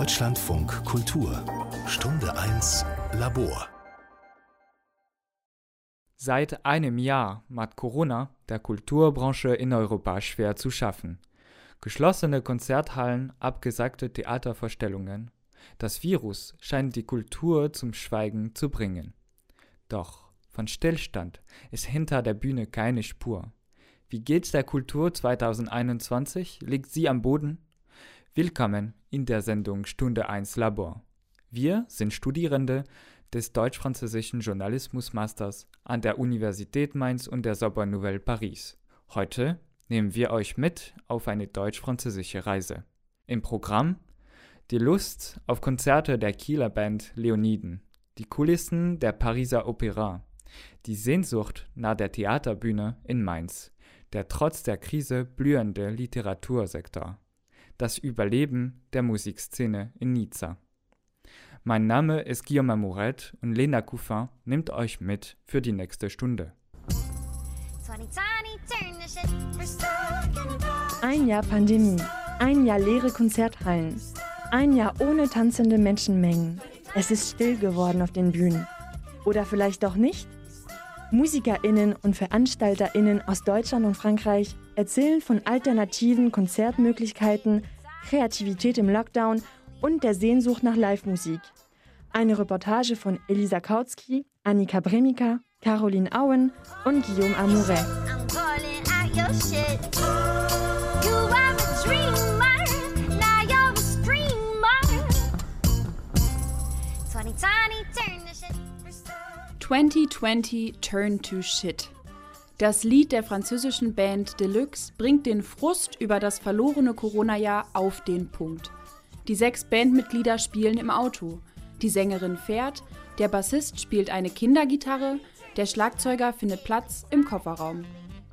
Deutschlandfunk Kultur Stunde 1 Labor Seit einem Jahr macht Corona der Kulturbranche in Europa schwer zu schaffen. Geschlossene Konzerthallen, abgesagte Theatervorstellungen. Das Virus scheint die Kultur zum Schweigen zu bringen. Doch von Stillstand ist hinter der Bühne keine Spur. Wie geht's der Kultur 2021? Liegt sie am Boden? Willkommen in der Sendung Stunde 1 Labor. Wir sind Studierende des deutsch-französischen Journalismus-Masters an der Universität Mainz und der Sorbonne Nouvelle Paris. Heute nehmen wir euch mit auf eine deutsch-französische Reise. Im Programm die Lust auf Konzerte der Kieler Band Leoniden, die Kulissen der Pariser Opera, die Sehnsucht nach der Theaterbühne in Mainz, der trotz der Krise blühende Literatursektor, das Überleben der Musikszene in Nizza. Mein Name ist Guillaume Mouret und Lena Couffin nimmt euch mit für die nächste Stunde. Ein Jahr Pandemie, ein Jahr leere Konzerthallen, ein Jahr ohne tanzende Menschenmengen. Es ist still geworden auf den Bühnen. Oder vielleicht doch nicht? MusikerInnen und VeranstalterInnen aus Deutschland und Frankreich erzählen von alternativen Konzertmöglichkeiten, Kreativität im Lockdown und der Sehnsucht nach Live-Musik. Eine Reportage von Elisa Kautsky, Annika Bremika, Caroline Auen und Guillaume Amouret. 2020 Turn to Shit. Das Lied der französischen Band Deluxe bringt den Frust über das verlorene Corona-Jahr auf den Punkt. Die sechs Bandmitglieder spielen im Auto. Die Sängerin fährt, der Bassist spielt eine Kindergitarre, der Schlagzeuger findet Platz im Kofferraum.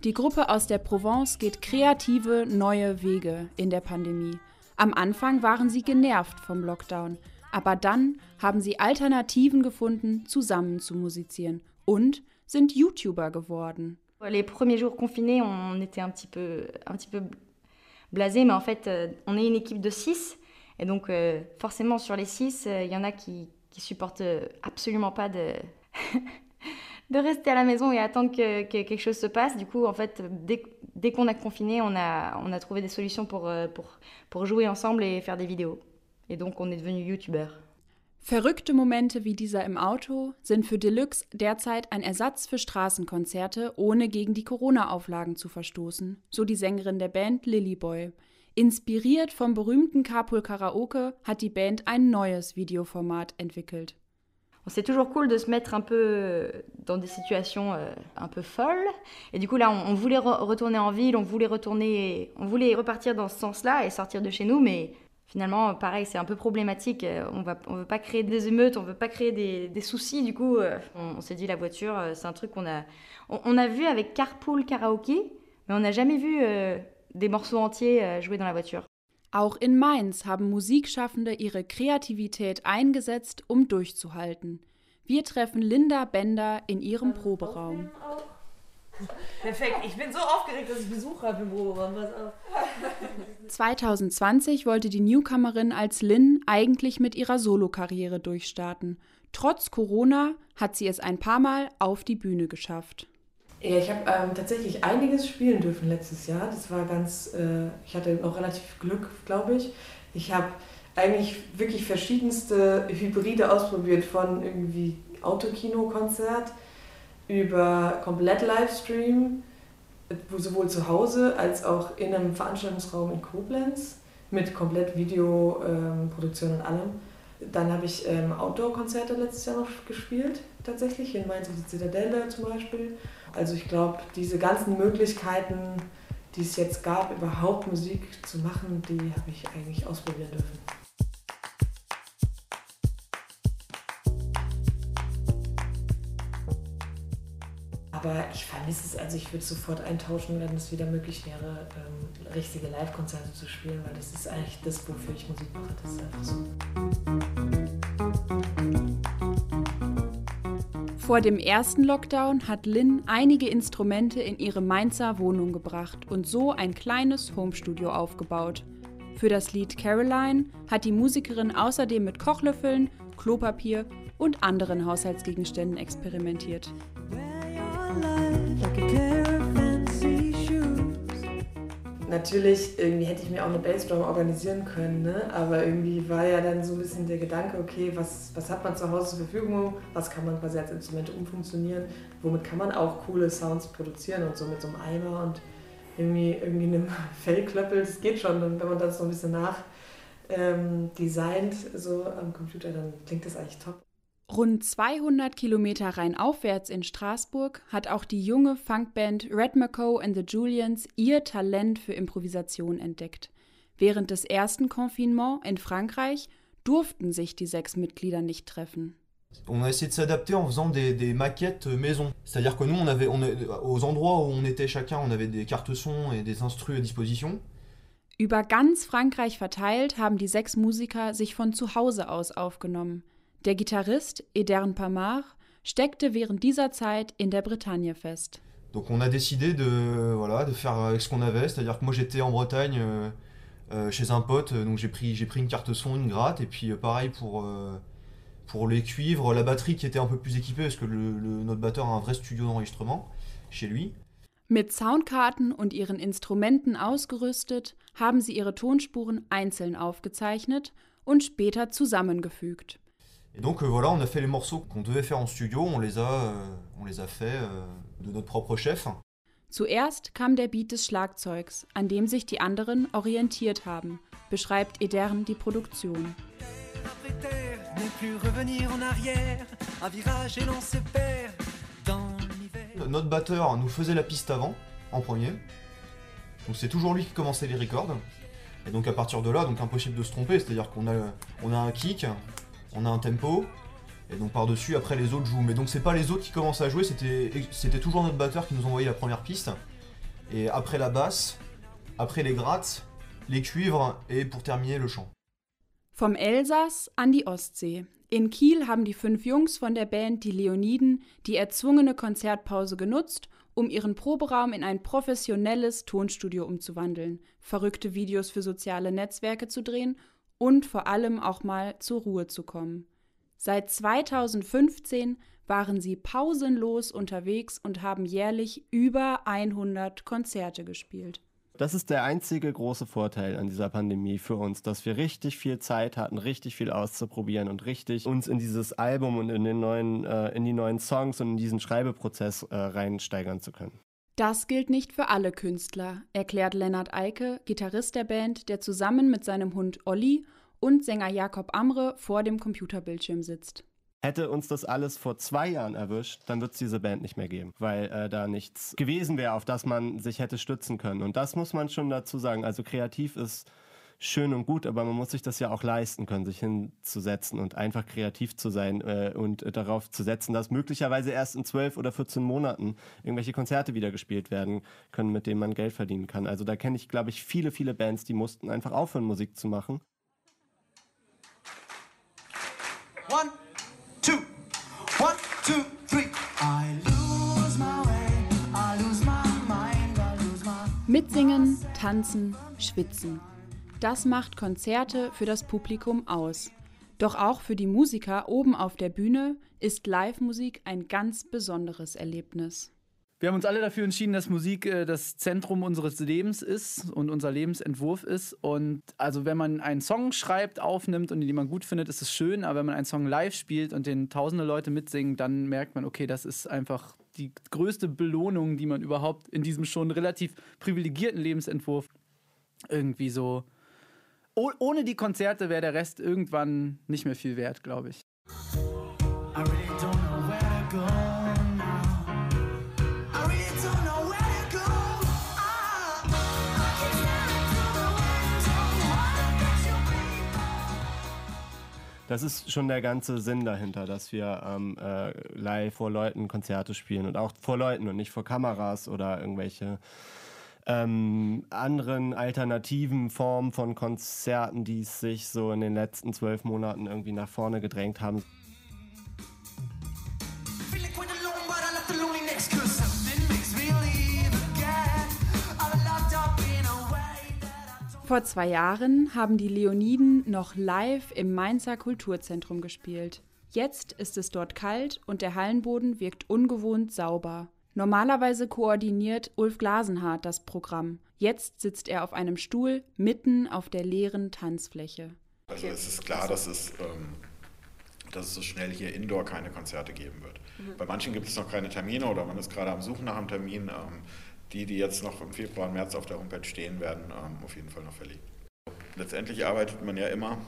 Die Gruppe aus der Provence geht kreative neue Wege in der Pandemie. Am Anfang waren sie genervt vom Lockdown, aber dann haben sie Alternativen gefunden, zusammen zu musizieren und sind YouTuber geworden. Les premiers jours confinés, on était un petit peu, un petit peu blasé, mais en fait, euh, on est une équipe de six. Et donc, euh, forcément, sur les six, il euh, y en a qui, supportent absolument pas de, rester à la maison et attendre que, que, quelque chose se passe. Du coup, en fait, dès, qu'on a confiné, on a, trouvé des solutions pour, jouer ensemble et faire des vidéos. Et donc, on est devenu YouTuber. Verrückte Momente wie dieser im Auto sind für Deluxe derzeit ein Ersatz für Straßenkonzerte, ohne gegen die Corona-Auflagen zu verstoßen, so die Sängerin der Band Lilyboy. Inspiriert vom berühmten Carpool Karaoke hat die Band ein neues Videoformat entwickelt. C'est toujours cool de se mettre un peu dans des situations euh, un peu folles. Et du coup, là, on voulait re retourner en ville, on voulait retourner, on voulait repartir dans ce sens-là et sortir de chez nous, mais finalement, pareil, c'est un peu problématique. On ne on veut pas créer des émeutes, on veut pas créer des, des soucis. Du coup, euh, on, on s'est dit la voiture, euh, c'est un truc qu'on a, on, on, a vu avec Carpool Karaoke, mais on n'a jamais vu euh, des morceaux entiers euh, joués dans la voiture. Auch in Mainz haben Musikschaffende ihre Kreativität eingesetzt, um durchzuhalten. Wir treffen Linda Bender in ihrem Proberaum. Perfekt, ich bin so aufgeregt, dass ich Besuch habe im Proberaum. Pass auf. 2020 wollte die Newcomerin als Lynn eigentlich mit ihrer Solokarriere durchstarten. Trotz Corona hat sie es ein paar Mal auf die Bühne geschafft. Ja, ich habe ähm, tatsächlich einiges spielen dürfen letztes Jahr. Das war ganz, äh, ich hatte noch relativ Glück, glaube ich. Ich habe eigentlich wirklich verschiedenste Hybride ausprobiert, von irgendwie Autokino-Konzert über komplett Livestream, sowohl zu Hause als auch in einem Veranstaltungsraum in Koblenz mit komplett Videoproduktion und allem. Dann habe ich ähm, Outdoor-Konzerte letztes Jahr noch gespielt, tatsächlich, in Mainz auf der Zitadelle zum Beispiel. Also ich glaube, diese ganzen Möglichkeiten, die es jetzt gab, überhaupt Musik zu machen, die habe ich eigentlich ausprobieren dürfen. Aber ich vermisse es, also ich würde sofort eintauschen, wenn es wieder möglich wäre, ähm, richtige Live-Konzerte zu spielen, weil das ist eigentlich das, wofür ich Musik mache. Das ist einfach so. Vor dem ersten Lockdown hat Lynn einige Instrumente in ihre Mainzer Wohnung gebracht und so ein kleines Homestudio aufgebaut. Für das Lied Caroline hat die Musikerin außerdem mit Kochlöffeln, Klopapier und anderen Haushaltsgegenständen experimentiert. Natürlich, irgendwie hätte ich mir auch eine Bassdrum organisieren können, ne? aber irgendwie war ja dann so ein bisschen der Gedanke, okay, was, was hat man zu Hause zur Verfügung, was kann man quasi als Instrumente umfunktionieren, womit kann man auch coole Sounds produzieren und so mit so einem Eimer und irgendwie, irgendwie einem Fellklöppel, das geht schon, und wenn man das so ein bisschen nach ähm, so am Computer, dann klingt das eigentlich top. Rund 200 Kilometer rheinaufwärts in Straßburg hat auch die junge Funkband Red McCo and the Julians ihr Talent für Improvisation entdeckt. Während des ersten Confinement in Frankreich durften sich die sechs Mitglieder nicht treffen. On a essayé de s'adapter en faisant des, des maquettes maison. C'est-à-dire que nous, on avait, on, aux endroits où on était chacun, on avait des cartes son et des instrus à disposition. Über ganz Frankreich verteilt haben die sechs Musiker sich von zu Hause aus aufgenommen. Der Gitarrist Edern Pamar steckte während dieser Zeit in der Bretagne fest. Donc on a décidé de, voilà, de faire avec ce qu'on avait, c'est-à-dire que moi j'étais en Bretagne euh, euh, chez un pote, donc j'ai pris, pris une carte son, une gratte, et puis euh, pareil pour, euh, pour les cuivres, la batterie qui était un peu plus équipée, parce que le, le, notre batteur a un vrai studio d'enregistrement chez lui. Mit Soundkarten und ihren Instrumenten ausgerüstet, haben sie ihre Tonspuren einzeln aufgezeichnet und später zusammengefügt. Et donc euh, voilà, on a fait les morceaux qu'on devait faire en studio, on les a, euh, on les a fait euh, de notre propre chef. Zuerst kam der Beat des Schlagzeugs, an dem sich die anderen orientiert haben, beschreibt Edern die Produktion. Notre batteur nous faisait la piste avant, en premier. Donc c'est toujours lui qui commençait les records. Et donc à partir de là, donc impossible de se tromper, c'est-à-dire qu'on a, on a un kick, on a un tempo, et donc par-dessus, après les autres jouent. Mais donc c'est pas les autres qui commencent à jouer, c'était toujours notre batteur qui nous envoyait la première piste. Et après la basse, après les grattes, les cuivres et pour terminer le chant. Vom Elsass an die Ostsee. In Kiel haben die fünf Jungs von der Band Die Leoniden die erzwungene Konzertpause genutzt, um ihren Proberaum in ein professionelles Tonstudio umzuwandeln, verrückte Videos für soziale Netzwerke zu drehen und vor allem auch mal zur Ruhe zu kommen. Seit 2015 waren sie pausenlos unterwegs und haben jährlich über 100 Konzerte gespielt. Das ist der einzige große Vorteil an dieser Pandemie für uns, dass wir richtig viel Zeit hatten, richtig viel auszuprobieren und richtig uns in dieses Album und in, den neuen, äh, in die neuen Songs und in diesen Schreibeprozess äh, reinsteigern zu können. Das gilt nicht für alle Künstler, erklärt Lennart Eike, Gitarrist der Band, der zusammen mit seinem Hund Olli und Sänger Jakob Amre vor dem Computerbildschirm sitzt. Hätte uns das alles vor zwei Jahren erwischt, dann wird es diese Band nicht mehr geben, weil äh, da nichts gewesen wäre, auf das man sich hätte stützen können. Und das muss man schon dazu sagen. Also kreativ ist schön und gut, aber man muss sich das ja auch leisten können, sich hinzusetzen und einfach kreativ zu sein äh, und äh, darauf zu setzen, dass möglicherweise erst in zwölf oder 14 Monaten irgendwelche Konzerte wieder gespielt werden können, mit denen man Geld verdienen kann. Also da kenne ich, glaube ich, viele, viele Bands, die mussten einfach aufhören, Musik zu machen. One, two, one, two, three. I lose my way, I lose my mind, I lose my Mitsingen, tanzen, schwitzen. Das macht Konzerte für das Publikum aus. Doch auch für die Musiker oben auf der Bühne ist Live-Musik ein ganz besonderes Erlebnis. Wir haben uns alle dafür entschieden, dass Musik äh, das Zentrum unseres Lebens ist und unser Lebensentwurf ist. Und also wenn man einen Song schreibt, aufnimmt und den man gut findet, ist es schön. Aber wenn man einen Song live spielt und den tausende Leute mitsingen, dann merkt man, okay, das ist einfach die größte Belohnung, die man überhaupt in diesem schon relativ privilegierten Lebensentwurf irgendwie so oh, ohne die Konzerte wäre der Rest irgendwann nicht mehr viel wert, glaube ich. Das ist schon der ganze Sinn dahinter, dass wir ähm, äh, live vor Leuten Konzerte spielen und auch vor Leuten und nicht vor Kameras oder irgendwelche ähm, anderen alternativen Formen von Konzerten, die sich so in den letzten zwölf Monaten irgendwie nach vorne gedrängt haben. Vor zwei Jahren haben die Leoniden noch live im Mainzer Kulturzentrum gespielt. Jetzt ist es dort kalt und der Hallenboden wirkt ungewohnt sauber. Normalerweise koordiniert Ulf Glasenhardt das Programm. Jetzt sitzt er auf einem Stuhl mitten auf der leeren Tanzfläche. Also es ist klar, dass es, ähm, dass es so schnell hier indoor keine Konzerte geben wird. Mhm. Bei manchen gibt es noch keine Termine oder man ist gerade am Suchen nach einem Termin. Ähm, die, die jetzt noch im Februar und März auf der Homepage stehen, werden ähm, auf jeden Fall noch verlegt. Letztendlich arbeitet man ja immer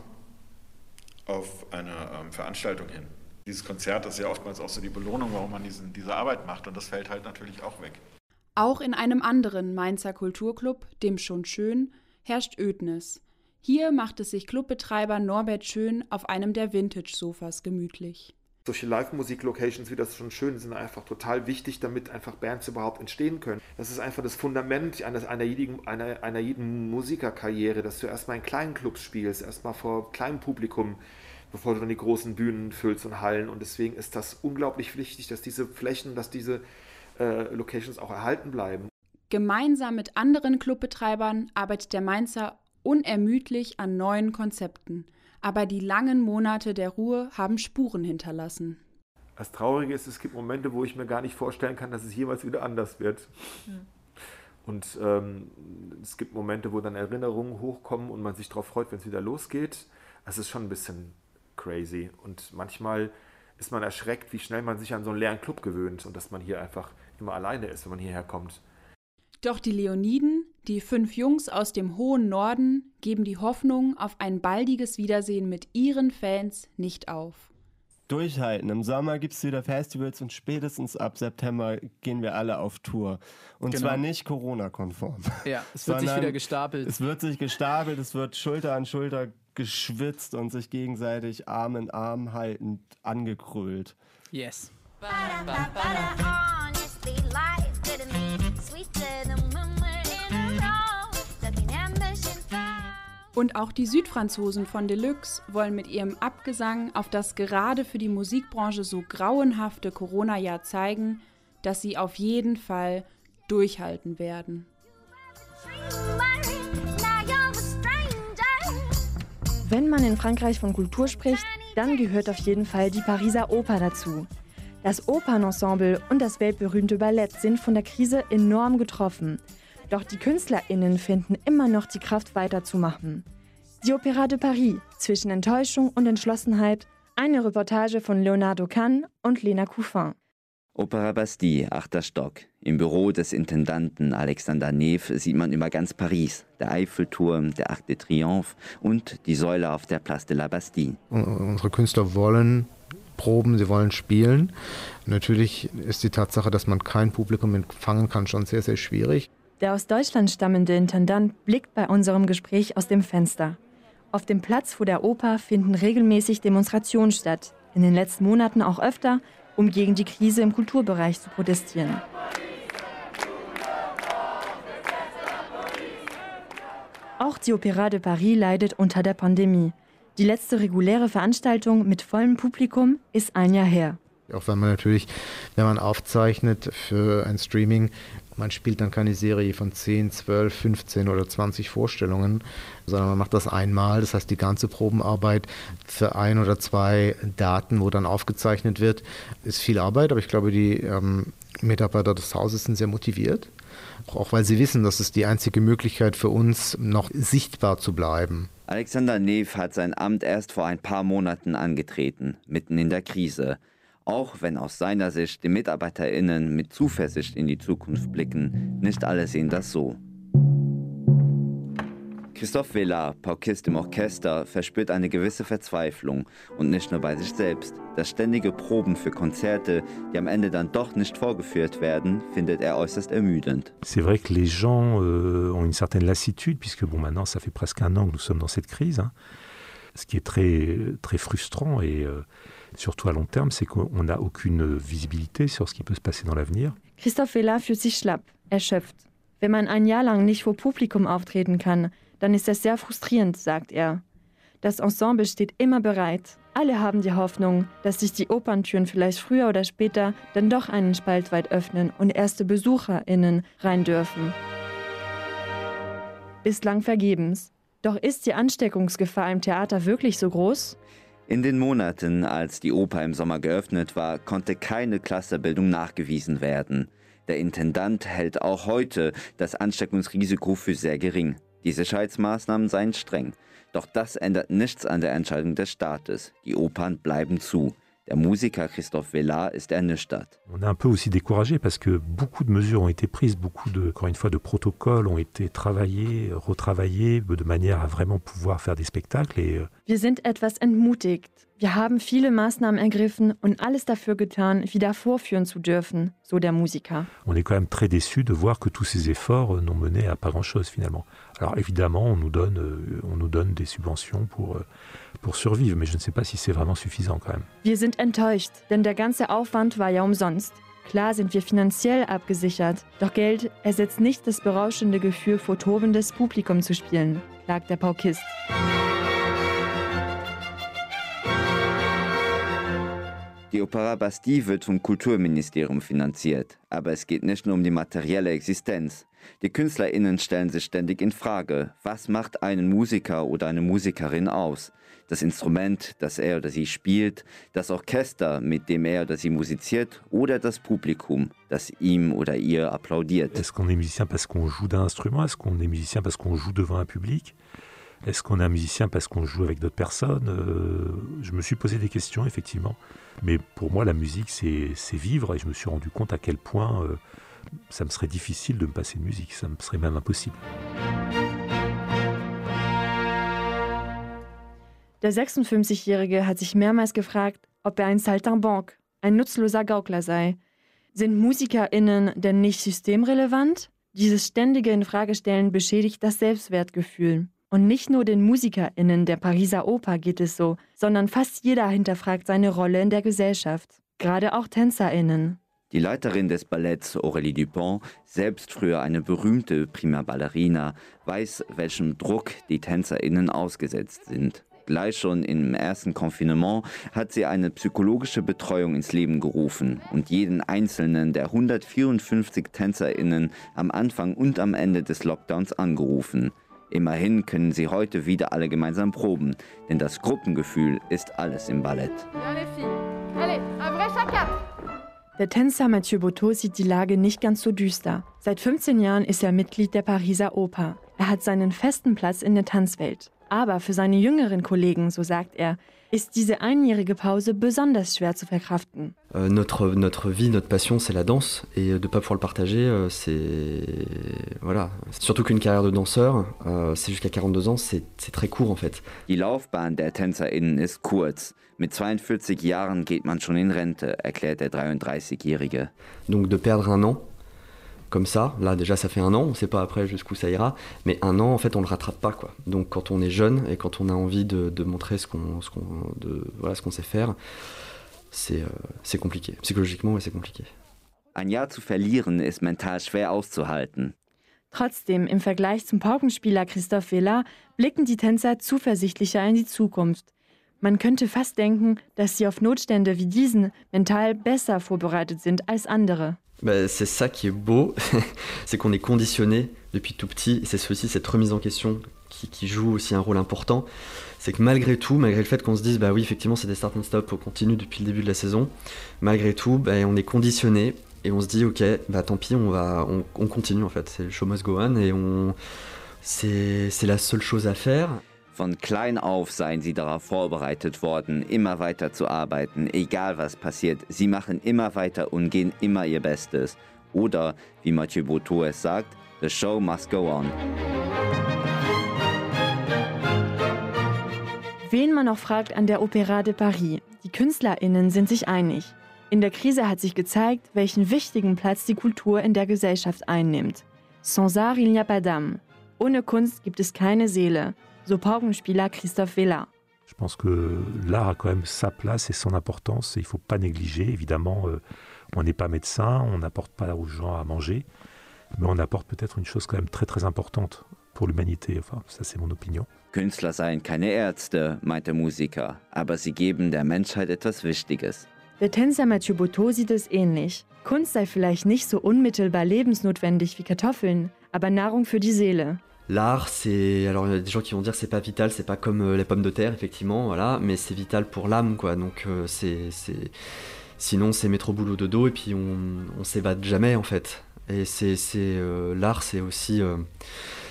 auf eine ähm, Veranstaltung hin. Dieses Konzert ist ja oftmals auch so die Belohnung, warum man diesen, diese Arbeit macht und das fällt halt natürlich auch weg. Auch in einem anderen Mainzer Kulturclub, dem Schon Schön, herrscht Ödnis. Hier macht es sich Clubbetreiber Norbert Schön auf einem der Vintage-Sofas gemütlich solche Live-Musik-Locations, wie das schon schön sind, einfach total wichtig, damit einfach Bands überhaupt entstehen können. Das ist einfach das Fundament einer, einer, jeden, einer, einer jeden Musikerkarriere, dass du erstmal in kleinen Clubs spielst, erstmal vor kleinem Publikum, bevor du dann die großen Bühnen füllst und Hallen. Und deswegen ist das unglaublich wichtig, dass diese Flächen, dass diese äh, Locations auch erhalten bleiben. Gemeinsam mit anderen Clubbetreibern arbeitet der Mainzer unermüdlich an neuen Konzepten aber die langen Monate der Ruhe haben Spuren hinterlassen. Das Traurige ist, es gibt Momente, wo ich mir gar nicht vorstellen kann, dass es jemals wieder anders wird. Mhm. Und ähm, es gibt Momente, wo dann Erinnerungen hochkommen und man sich darauf freut, wenn es wieder losgeht. Es ist schon ein bisschen crazy. Und manchmal ist man erschreckt, wie schnell man sich an so einen leeren Club gewöhnt und dass man hier einfach immer alleine ist, wenn man hierher kommt. Doch die Leoniden, die fünf Jungs aus dem hohen Norden, geben die Hoffnung auf ein baldiges Wiedersehen mit ihren Fans nicht auf. Durchhalten. Im Sommer gibt es wieder Festivals und spätestens ab September gehen wir alle auf Tour. Und genau. zwar nicht Corona-konform. Ja, es wird sich wieder gestapelt. Es wird sich gestapelt, es wird Schulter an Schulter geschwitzt und sich gegenseitig Arm in Arm haltend angekrüllt. Yes. Und auch die Südfranzosen von Deluxe wollen mit ihrem Abgesang auf das gerade für die Musikbranche so grauenhafte Corona-Jahr zeigen, dass sie auf jeden Fall durchhalten werden. Wenn man in Frankreich von Kultur spricht, dann gehört auf jeden Fall die Pariser Oper dazu. Das Opernensemble und das weltberühmte Ballett sind von der Krise enorm getroffen. Doch die KünstlerInnen finden immer noch die Kraft weiterzumachen. Die Opéra de Paris zwischen Enttäuschung und Entschlossenheit, eine Reportage von Leonardo Kahn und Lena Couffin. Opera Bastille, achter Stock. Im Büro des Intendanten Alexander Neff sieht man über ganz Paris der Eiffelturm, der Arc de Triomphe und die Säule auf der Place de la Bastille. Unsere Künstler wollen proben, sie wollen spielen. Natürlich ist die Tatsache, dass man kein Publikum empfangen kann, schon sehr, sehr schwierig. Der aus Deutschland stammende Intendant blickt bei unserem Gespräch aus dem Fenster. Auf dem Platz vor der Oper finden regelmäßig Demonstrationen statt, in den letzten Monaten auch öfter, um gegen die Krise im Kulturbereich zu protestieren. Auch die Opéra de Paris leidet unter der Pandemie. Die letzte reguläre Veranstaltung mit vollem Publikum ist ein Jahr her. Auch wenn man natürlich, wenn man aufzeichnet für ein Streaming, man spielt dann keine Serie von 10, 12, 15 oder 20 Vorstellungen, sondern man macht das einmal. Das heißt, die ganze Probenarbeit für ein oder zwei Daten, wo dann aufgezeichnet wird, ist viel Arbeit. Aber ich glaube, die ähm, Mitarbeiter des Hauses sind sehr motiviert. Auch weil sie wissen, dass es die einzige Möglichkeit für uns, noch sichtbar zu bleiben. Alexander Neff hat sein Amt erst vor ein paar Monaten angetreten, mitten in der Krise. Auch wenn aus seiner Sicht die MitarbeiterInnen mit Zuversicht in die Zukunft blicken, nicht alle sehen das so. Christoph Villard, Paukist im Orchester, verspürt eine gewisse Verzweiflung und nicht nur bei sich selbst. Das ständige Proben für Konzerte, die am Ende dann doch nicht vorgeführt werden, findet er äußerst ermüdend. C'est vrai que les gens euh, ont une certaine lassitude puisque bon maintenant ça fait presque un an que nous sommes dans cette crise. Hein. Ce qui est très très frustrant et euh, surtout à long terme, c'est qu'on n'a aucune visibilité sur ce qui peut se passer dans l'avenir. Christoph Villard fühlt sich schlapp, erschöpft. Wenn man ein Jahr lang nicht vor Publikum auftreten kann, dann ist das sehr frustrierend, sagt er. Das Ensemble steht immer bereit. Alle haben die Hoffnung, dass sich die Operntüren vielleicht früher oder später dann doch einen Spalt weit öffnen und erste BesucherInnen rein dürfen. Bislang vergebens. Doch ist die Ansteckungsgefahr im Theater wirklich so groß? In den Monaten, als die Oper im Sommer geöffnet war, konnte keine Clusterbildung nachgewiesen werden. Der Intendant hält auch heute das Ansteckungsrisiko für sehr gering. Die Sicherheitsmaßnahmen seien streng. Doch das ändert nichts an der Entscheidung des Staates. Die Opern bleiben zu. Der Musiker Christophe Vella ist ernüchtert. On est un peu aussi découragé parce que beaucoup de mesures ont été prises, beaucoup de, encore une fois, de protocoles ont été travaillés, retravaillés de manière à vraiment pouvoir faire des spectacles. Et, euh, Wir sind etwas entmutigt. Wir haben viele Maßnahmen ergriffen und alles dafür getan, wieder vorführen zu dürfen, so der Musiker. on est quand même très déçu de voir que tous ces efforts euh, n'ont mené à pas grand-chose finalement. Alors évidemment, on nous donne, euh, on nous donne des subventions pour, euh, pour survivre, mais je ne sais pas si c'est vraiment suffisant quand même. Wir sind enttäuscht, denn der ganze Aufwand war ja umsonst. Klar sind wir finanziell abgesichert, doch Geld ersetzt nicht das berauschende Gefühl, vor tobendes Publikum zu spielen, klagt der Paukist. Die Opera Bastille wird vom Kulturministerium finanziert, aber es geht nicht nur um die materielle Existenz. Die KünstlerInnen stellen sich ständig in Frage, was macht einen Musiker oder eine Musikerin aus? Das Instrument, das er oder sie spielt, das Orchester, mit dem er oder sie musiziert oder das Publikum, das ihm oder ihr applaudiert. Est-ce qu'on est musicien parce qu'on joue d'un instrument? Est-ce qu'on est musicien parce qu'on joue devant un public? Est-ce qu'on est un musicien parce qu'on joue avec d'autres personnes? Euh, Je me suis posé des questions, effectivement. Mais pour moi, la musique, c'est vivre. Et je me suis rendu compte à quel point euh, ça me serait difficile de me passer de musique. Ça me serait même impossible. Der 56-Jährige hat sich mehrmals gefragt, ob er ein Saltimbanque, ein nutzloser Gaukler sei. Sind MusikerInnen denn nicht systemrelevant? Dieses ständige Infragestellen beschädigt das Selbstwertgefühl. Und nicht nur den MusikerInnen der Pariser Oper geht es so, sondern fast jeder hinterfragt seine Rolle in der Gesellschaft. Gerade auch TänzerInnen. Die Leiterin des Balletts Aurélie Dupont, selbst früher eine berühmte Prima Ballerina, weiß, welchem Druck die TänzerInnen ausgesetzt sind. Gleich schon im ersten Konfinement hat sie eine psychologische Betreuung ins Leben gerufen und jeden einzelnen der 154 TänzerInnen am Anfang und am Ende des Lockdowns angerufen. Immerhin können sie heute wieder alle gemeinsam proben, denn das Gruppengefühl ist alles im Ballett. Der Tänzer Mathieu Botteau sieht die Lage nicht ganz so düster. Seit 15 Jahren ist er Mitglied der Pariser Oper. Er hat seinen festen Platz in der Tanzwelt. Aber für seine jüngeren Kollegen, so sagt er, ist diese einjährige Pause besonders schwer zu verkraften. Euh, notre, notre vie, notre passion, c'est la danse. Et de ne pas pouvoir le partager, euh, c'est. Voilà. Surtout qu'une carrière de danseur, euh, c'est jusqu'à 42 ans, c'est c'est très court en fait. Die Laufbahn der TänzerInnen ist kurz. Mit 42 Jahren geht man schon in Rente, erklärt der 33-Jährige. Donc de perdre un an, comme ça, là déjà ça fait un an, on ne sait pas après jusqu'où ça ira, mais un an en fait on le rattrape pas quoi. Donc quand on est jeune et quand on a envie de, de montrer ce qu'on ce qu'on de- voilà, ce qu'on sait faire, c'est euh, c'est compliqué. Psychologiquement, ouais, c'est compliqué. Ein Jahr zu verlieren ist mental schwer auszuhalten. Trotzdem, im Vergleich zum Paukenspieler Christophe Villa blicken die Tänzer zuversichtlicher in die Zukunft. Man könnte fast denken, dass sie auf Notstände wie diesen mental besser vorbereitet sind als andere. Bah, c'est ça qui est beau, c'est qu'on est conditionné depuis tout petit, et c'est aussi cette remise en question qui, joue aussi un rôle important. C'est que malgré tout, malgré le fait qu'on se dise, bah oui, effectivement, c'est des start and stop, on continue depuis le début de la saison, malgré tout, bah, on est conditionné et on se dit, ok, bah tant pis, on, va, on, on continue en fait, c'est le show must go on et on, c'est c'est la seule chose à faire. Von klein auf seien sie darauf vorbereitet worden, immer weiter zu arbeiten, egal was passiert. Sie machen immer weiter und gehen immer ihr Bestes. Oder, wie Mathieu Botteau es sagt, the show must go on. Wen man noch fragt an der Opéra de Paris, die KünstlerInnen sind sich einig. In der Krise hat sich gezeigt, welchen wichtigen Platz die Kultur in der Gesellschaft einnimmt. Sans art, il n'y a pas d'âme. Ohne Kunst gibt es keine Seele, so Paukenspieler Christophe Vella. Je pense que l'art a quand même sa place et son importance. Et il ne faut pas négliger. Évidemment, euh, on n'est pas médecin, on n'apporte pas aux gens à manger, mais on apporte peut-être une chose quand même très très importante pour l'humanité. Enfin, ça c'est mon opinion. Künstler seien keine Ärzte, meint der Musiker, aber sie geben der Menschheit etwas Wichtiges. Der Tänzer Mathieu Botteau sieht es ähnlich. Kunst sei vielleicht nicht so unmittelbar lebensnotwendig wie Kartoffeln, aber Nahrung für die Seele. L'art, c'est alors il y a des gens qui vont dire c'est pas vital, c'est pas comme euh, les pommes de terre effectivement, voilà, mais c'est vital pour l'âme quoi. Donc euh, c'est c'est sinon c'est métro boulot dodo et puis on on s'évade jamais en fait. Et c'est c'est euh, l'art, c'est aussi euh,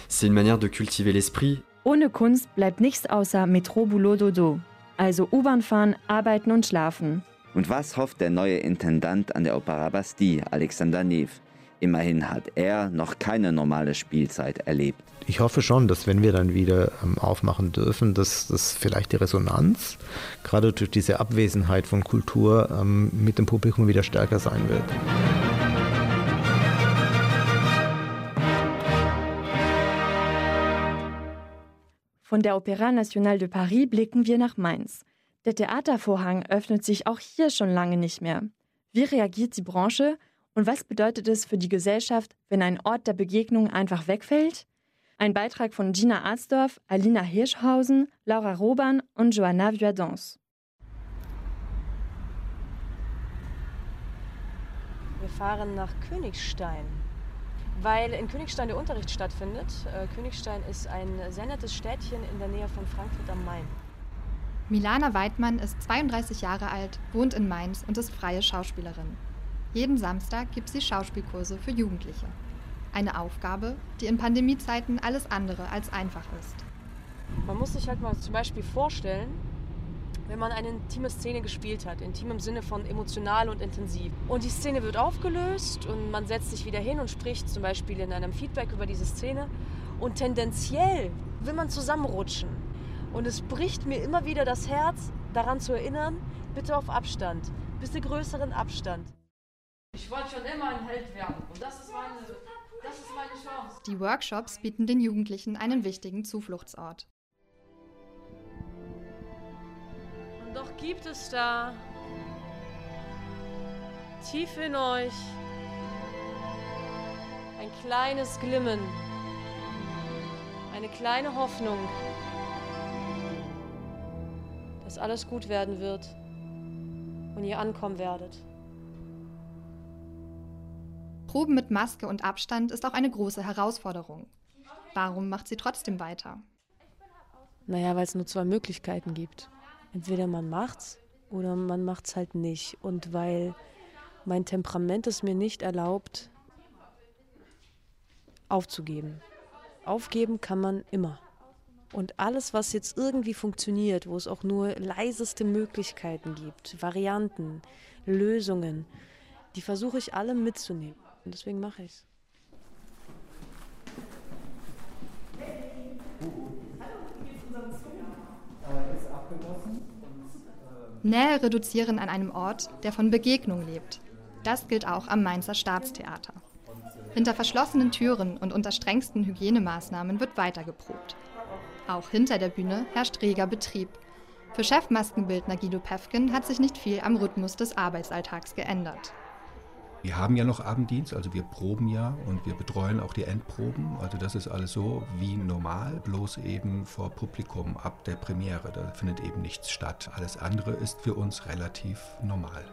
c'est une manière de cultiver l'esprit. Ohne Kunst bleibt nichts außer Metro Boulot Dodo. Also U-Bahn fahren, arbeiten und schlafen. Und was hofft der neue Intendant an der Opera Bastille, Alexander Neff? Immerhin hat er noch keine normale Spielzeit erlebt. Ich hoffe schon, dass wenn wir dann wieder ähm, aufmachen dürfen, dass, dass vielleicht die Resonanz, gerade durch diese Abwesenheit von Kultur, ähm, mit dem Publikum wieder stärker sein wird. Von der Opéra Nationale de Paris blicken wir nach Mainz. Der Theatervorhang öffnet sich auch hier schon lange nicht mehr. Wie reagiert die Branche und was bedeutet es für die Gesellschaft, wenn ein Ort der Begegnung einfach wegfällt? Ein Beitrag von Gina Arzdorf, Alina Hirschhausen, Laura Roban und Joanna Vuadens. Wir fahren nach Königstein, weil in Königstein der Unterricht stattfindet. Äh, Königstein ist ein sehr nettes Städtchen in der Nähe von Frankfurt am Main. Milana Weidmann ist 32 Jahre alt, wohnt in Mainz und ist freie Schauspielerin. Jeden Samstag gibt sie Schauspielkurse für Jugendliche. Eine Aufgabe, die in Pandemiezeiten alles andere als einfach ist. Man muss sich halt mal zum Beispiel vorstellen, wenn man eine intime Szene gespielt hat, intim im Sinne von emotional und intensiv. Und die Szene wird aufgelöst und man setzt sich wieder hin und spricht zum Beispiel in einem Feedback über diese Szene. Und tendenziell will man zusammenrutschen. Und es bricht mir immer wieder das Herz, daran zu erinnern, bitte auf Abstand, bitte größeren Abstand. Ich wollte schon immer ein Held werden und das ist meine, das ist meine Chance. Die Workshops bieten den Jugendlichen einen wichtigen Zufluchtsort. Und doch gibt es da tief in euch ein kleines Glimmen, eine kleine Hoffnung, dass alles gut werden wird und ihr ankommen werdet. Proben mit Maske und Abstand ist auch eine große Herausforderung. Warum macht sie trotzdem weiter? Naja, weil es nur zwei Möglichkeiten gibt. Entweder man macht's oder man macht's halt nicht. Und weil mein Temperament es mir nicht erlaubt, aufzugeben. Aufgeben kann man immer. Und alles, was jetzt irgendwie funktioniert, wo es auch nur leiseste Möglichkeiten gibt, Varianten, Lösungen, die versuche ich alle mitzunehmen. Und deswegen mache ich es. Nähe reduzieren an einem Ort, der von Begegnung lebt. Das gilt auch am Mainzer Staatstheater. Hinter verschlossenen Türen und unter strengsten Hygienemaßnahmen wird weitergeprobt. Auch hinter der Bühne herrscht reger Betrieb. Für Chefmaskenbildner Guido Pefken hat sich nicht viel am Rhythmus des Arbeitsalltags geändert. Wir haben ja noch Abenddienst, also wir proben ja und wir betreuen auch die Endproben. Also das ist alles so wie normal, bloß eben vor Publikum ab der Premiere. Da findet eben nichts statt. Alles andere ist für uns relativ normal.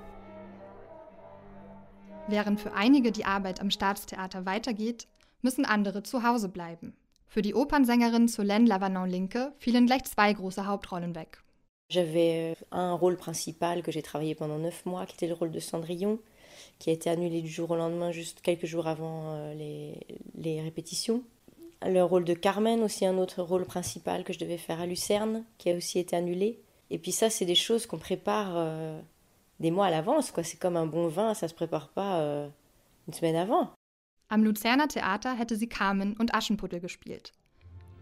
Während für einige die Arbeit am Staatstheater weitergeht, müssen andere zu Hause bleiben. Für die Opernsängerin Solène Lavanon-Linke fielen gleich zwei große Hauptrollen weg. J'avais un rôle principal que j'ai travaillé pendant neuf mois, qui était le rôle de Cendrillon, qui a été annulé du jour au lendemain, juste quelques jours avant euh, les, les répétitions. Le rôle de Carmen, aussi un autre rôle principal que je devais faire à Lucerne, qui a aussi été annulé. Et puis ça, c'est des choses qu'on prépare euh, des mois à l'avance. quoi. C'est comme un bon vin, ça se prépare pas euh, une semaine avant. Am Luzerner Theater hätte sie Carmen und Aschenputtel gespielt.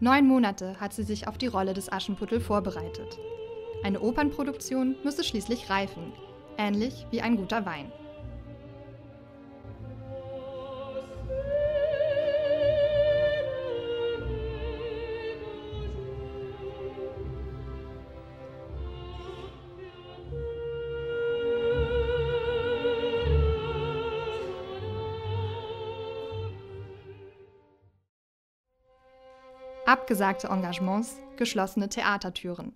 Neun Monate hat sie sich auf die Rolle des Aschenputtel vorbereitet. Eine Opernproduktion müsse schließlich reifen, ähnlich wie ein guter Wein. Abgesagte Engagements, geschlossene Theatertüren.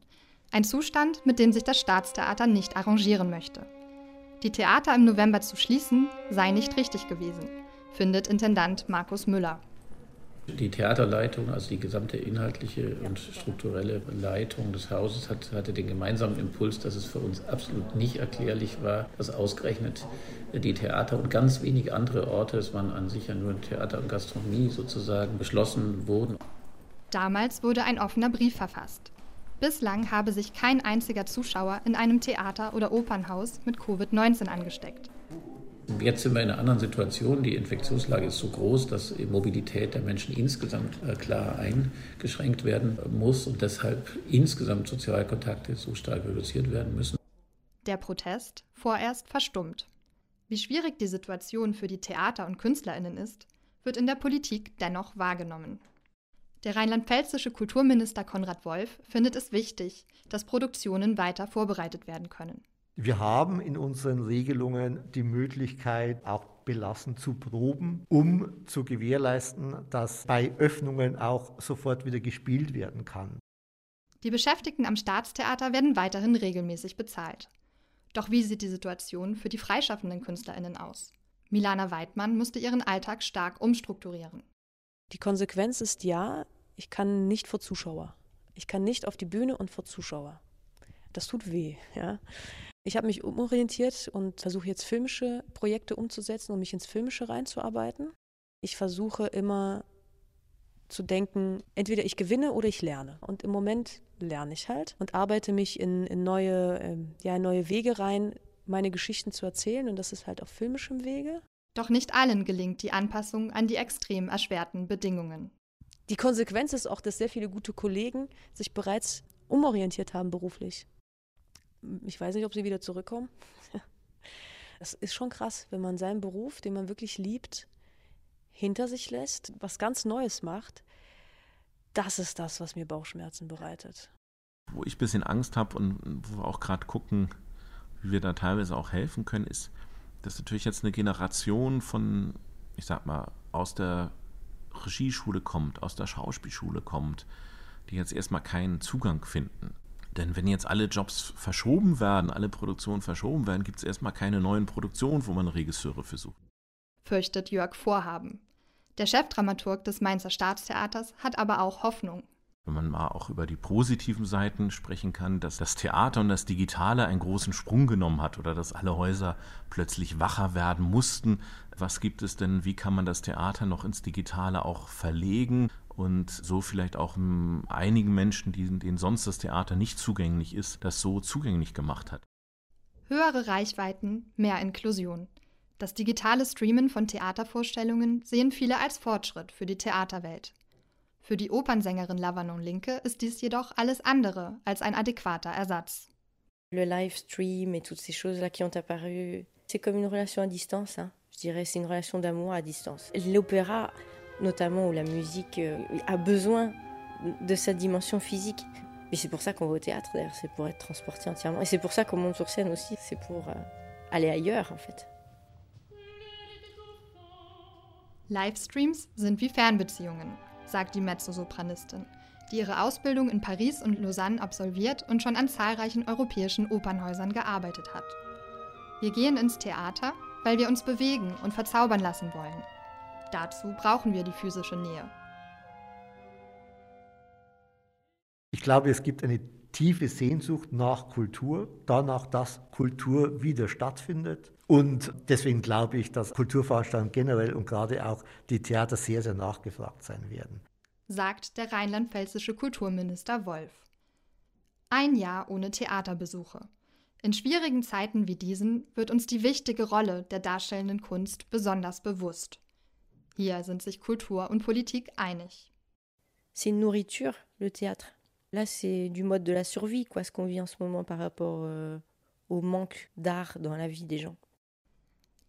Ein Zustand, mit dem sich das Staatstheater nicht arrangieren möchte. Die Theater im November zu schließen, sei nicht richtig gewesen, findet Intendant Markus Müller. Die Theaterleitung, also die gesamte inhaltliche und strukturelle Leitung des Hauses, hat, hatte den gemeinsamen Impuls, dass es für uns absolut nicht erklärlich war, dass ausgerechnet die Theater und ganz wenige andere Orte, es waren an sich ja nur Theater und Gastronomie sozusagen, beschlossen wurden. Damals wurde ein offener Brief verfasst. Bislang habe sich kein einziger Zuschauer in einem Theater oder Opernhaus mit Covid-19 angesteckt. Jetzt sind wir in einer anderen Situation. Die Infektionslage ist so groß, dass die Mobilität der Menschen insgesamt äh, klar eingeschränkt werden muss und deshalb insgesamt Sozialkontakte so stark reduziert werden müssen. Der Protest vorerst verstummt. Wie schwierig die Situation für die Theater und Künstlerinnen ist, wird in der Politik dennoch wahrgenommen. Der rheinland-pfälzische Kulturminister Konrad Wolf findet es wichtig, dass Produktionen weiter vorbereitet werden können. Wir haben in unseren Regelungen die Möglichkeit, auch belassen zu proben, um zu gewährleisten, dass bei Öffnungen auch sofort wieder gespielt werden kann. Die Beschäftigten am Staatstheater werden weiterhin regelmäßig bezahlt. Doch wie sieht die Situation für die freischaffenden Künstlerinnen aus? Milana Weidmann musste ihren Alltag stark umstrukturieren. Die Konsequenz ist ja, ich kann nicht vor Zuschauer. Ich kann nicht auf die Bühne und vor Zuschauer. Das tut weh, ja. Ich habe mich umorientiert und versuche jetzt filmische Projekte umzusetzen und mich ins Filmische reinzuarbeiten. Ich versuche immer zu denken, entweder ich gewinne oder ich lerne. Und im Moment lerne ich halt und arbeite mich in, in neue, äh, ja, neue Wege rein, meine Geschichten zu erzählen. Und das ist halt auf filmischem Wege. Doch nicht allen gelingt die Anpassung an die extrem erschwerten Bedingungen. Die Konsequenz ist auch, dass sehr viele gute Kollegen sich bereits umorientiert haben beruflich. Ich weiß nicht, ob sie wieder zurückkommen. Es ist schon krass, wenn man seinen Beruf, den man wirklich liebt, hinter sich lässt, was ganz Neues macht. Das ist das, was mir Bauchschmerzen bereitet. Wo ich ein bisschen Angst habe und wo wir auch gerade gucken, wie wir da teilweise auch helfen können, ist, dass natürlich jetzt eine Generation von, ich sag mal, aus der Regieschule kommt, aus der Schauspielschule kommt, die jetzt erstmal keinen Zugang finden denn wenn jetzt alle Jobs verschoben werden, alle Produktionen verschoben werden, gibt es erstmal keine neuen Produktionen, wo man Regisseure versucht. Fürchtet Jörg Vorhaben. Der Chefdramaturg des Mainzer Staatstheaters hat aber auch Hoffnung. Wenn man mal auch über die positiven Seiten sprechen kann, dass das Theater und das Digitale einen großen Sprung genommen hat oder dass alle Häuser plötzlich wacher werden mussten. Was gibt es denn, wie kann man das Theater noch ins Digitale auch verlegen? und so vielleicht auch einigen Menschen, denen sonst das Theater nicht zugänglich ist, das so zugänglich gemacht hat. Höhere Reichweiten, mehr Inklusion. Das digitale Streamen von Theatervorstellungen sehen viele als Fortschritt für die Theaterwelt. Für die Opernsängerin Lavanon Linke ist dies jedoch alles andere als ein adäquater Ersatz. Le Livestream et toutes ces choses-là qui ont apparu, c'est comme une relation à distance. Hein. Je dirais c'est une relation d'amour à distance. L'opéra notamment où la musique euh, a besoin de sa dimension physique. Mais c'est pour ça qu'on va au théâtre, d'ailleurs, c'est pour être transporté entièrement. Et c'est pour ça qu'on monte sur scène aussi, c'est pour euh, aller ailleurs, en fait. Livestreams sind wie Fernbeziehungen, sagt die Mezzosopranistin, die ihre Ausbildung in Paris und Lausanne absolviert und schon an zahlreichen europäischen Opernhäusern gearbeitet hat. Wir gehen ins Theater, weil wir uns bewegen und verzaubern lassen wollen, Dazu brauchen wir die physische Nähe. Ich glaube, es gibt eine tiefe Sehnsucht nach Kultur, danach, dass Kultur wieder stattfindet. Und deswegen glaube ich, dass Kulturveranstaltungen generell und gerade auch die Theater sehr, sehr nachgefragt sein werden. Sagt der rheinland-pfälzische Kulturminister Wolf. Ein Jahr ohne Theaterbesuche. In schwierigen Zeiten wie diesen wird uns die wichtige Rolle der darstellenden Kunst besonders bewusst. Hier sind sich Kultur und Politik einig. C'est une nourriture, le théâtre. Là, c'est du mode de la survie, quoi, ce qu'on vit en ce moment par rapport euh, au manque d'art dans la vie des gens.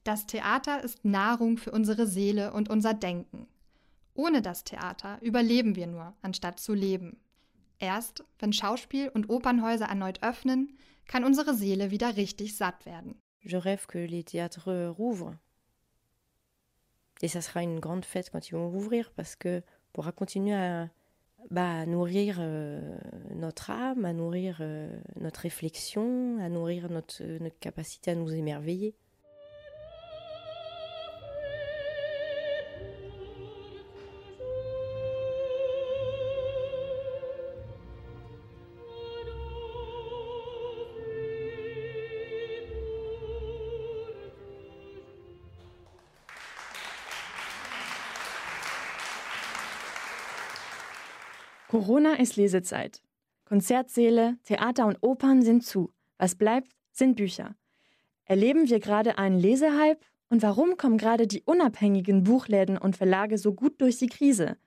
Das Theater ist Nahrung für unsere Seele und unser Denken. Ohne das Theater überleben wir nur, anstatt zu leben. Erst wenn Schauspiel- und Opernhäuser erneut öffnen, kann unsere Seele wieder richtig satt werden. Je rêve que les théâtres rouvrent Et ça sera une grande fête quand ils vont ouvrir parce que pourra continuer à, bah, à nourrir euh, notre âme, à nourrir euh, notre réflexion, à nourrir notre, notre capacité à nous émerveiller. Corona ist Lesezeit. Konzertsäle, Theater und Opern sind zu. Was bleibt, sind Bücher. Erleben wir gerade einen Lesehype? Und warum kommen gerade die unabhängigen Buchläden und Verlage so gut durch die Krise?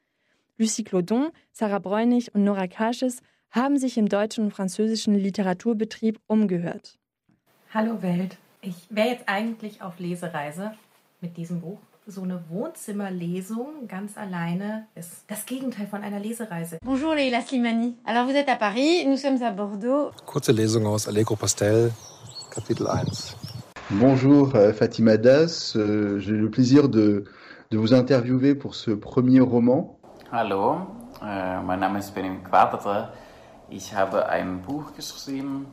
Lucie Clodon, Sarah Bräunig und Nora Kasches haben sich im deutschen und französischen Literaturbetrieb umgehört. Hallo Welt. Ich wäre jetzt eigentlich auf Lesereise mit diesem Buch. So eine Wohnzimmerlesung ganz alleine ist das Gegenteil von einer Lesereise. Bonjour Leila Slimani. Alors vous êtes à Paris, nous sommes à Bordeaux. Kurze Lesung aus Allegro Pastel, Kapitel 1. Bonjour euh, Fatima Das, euh, j'ai le plaisir de, de vous interviewer pour ce premier roman. Hallo, äh, mein Name ist Benim Quadre. Ich habe ein Buch geschrieben,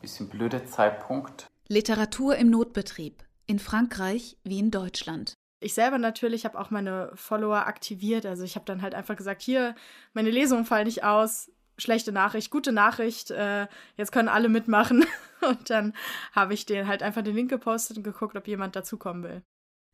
bisschen blöder Zeitpunkt. Literatur im Notbetrieb, in Frankreich wie in Deutschland. Ich selber natürlich habe auch meine Follower aktiviert. Also ich habe dann halt einfach gesagt, hier, meine Lesungen fallen nicht aus. Schlechte Nachricht, gute Nachricht, äh, jetzt können alle mitmachen. Und dann habe ich den halt einfach den Link gepostet und geguckt, ob jemand dazukommen will.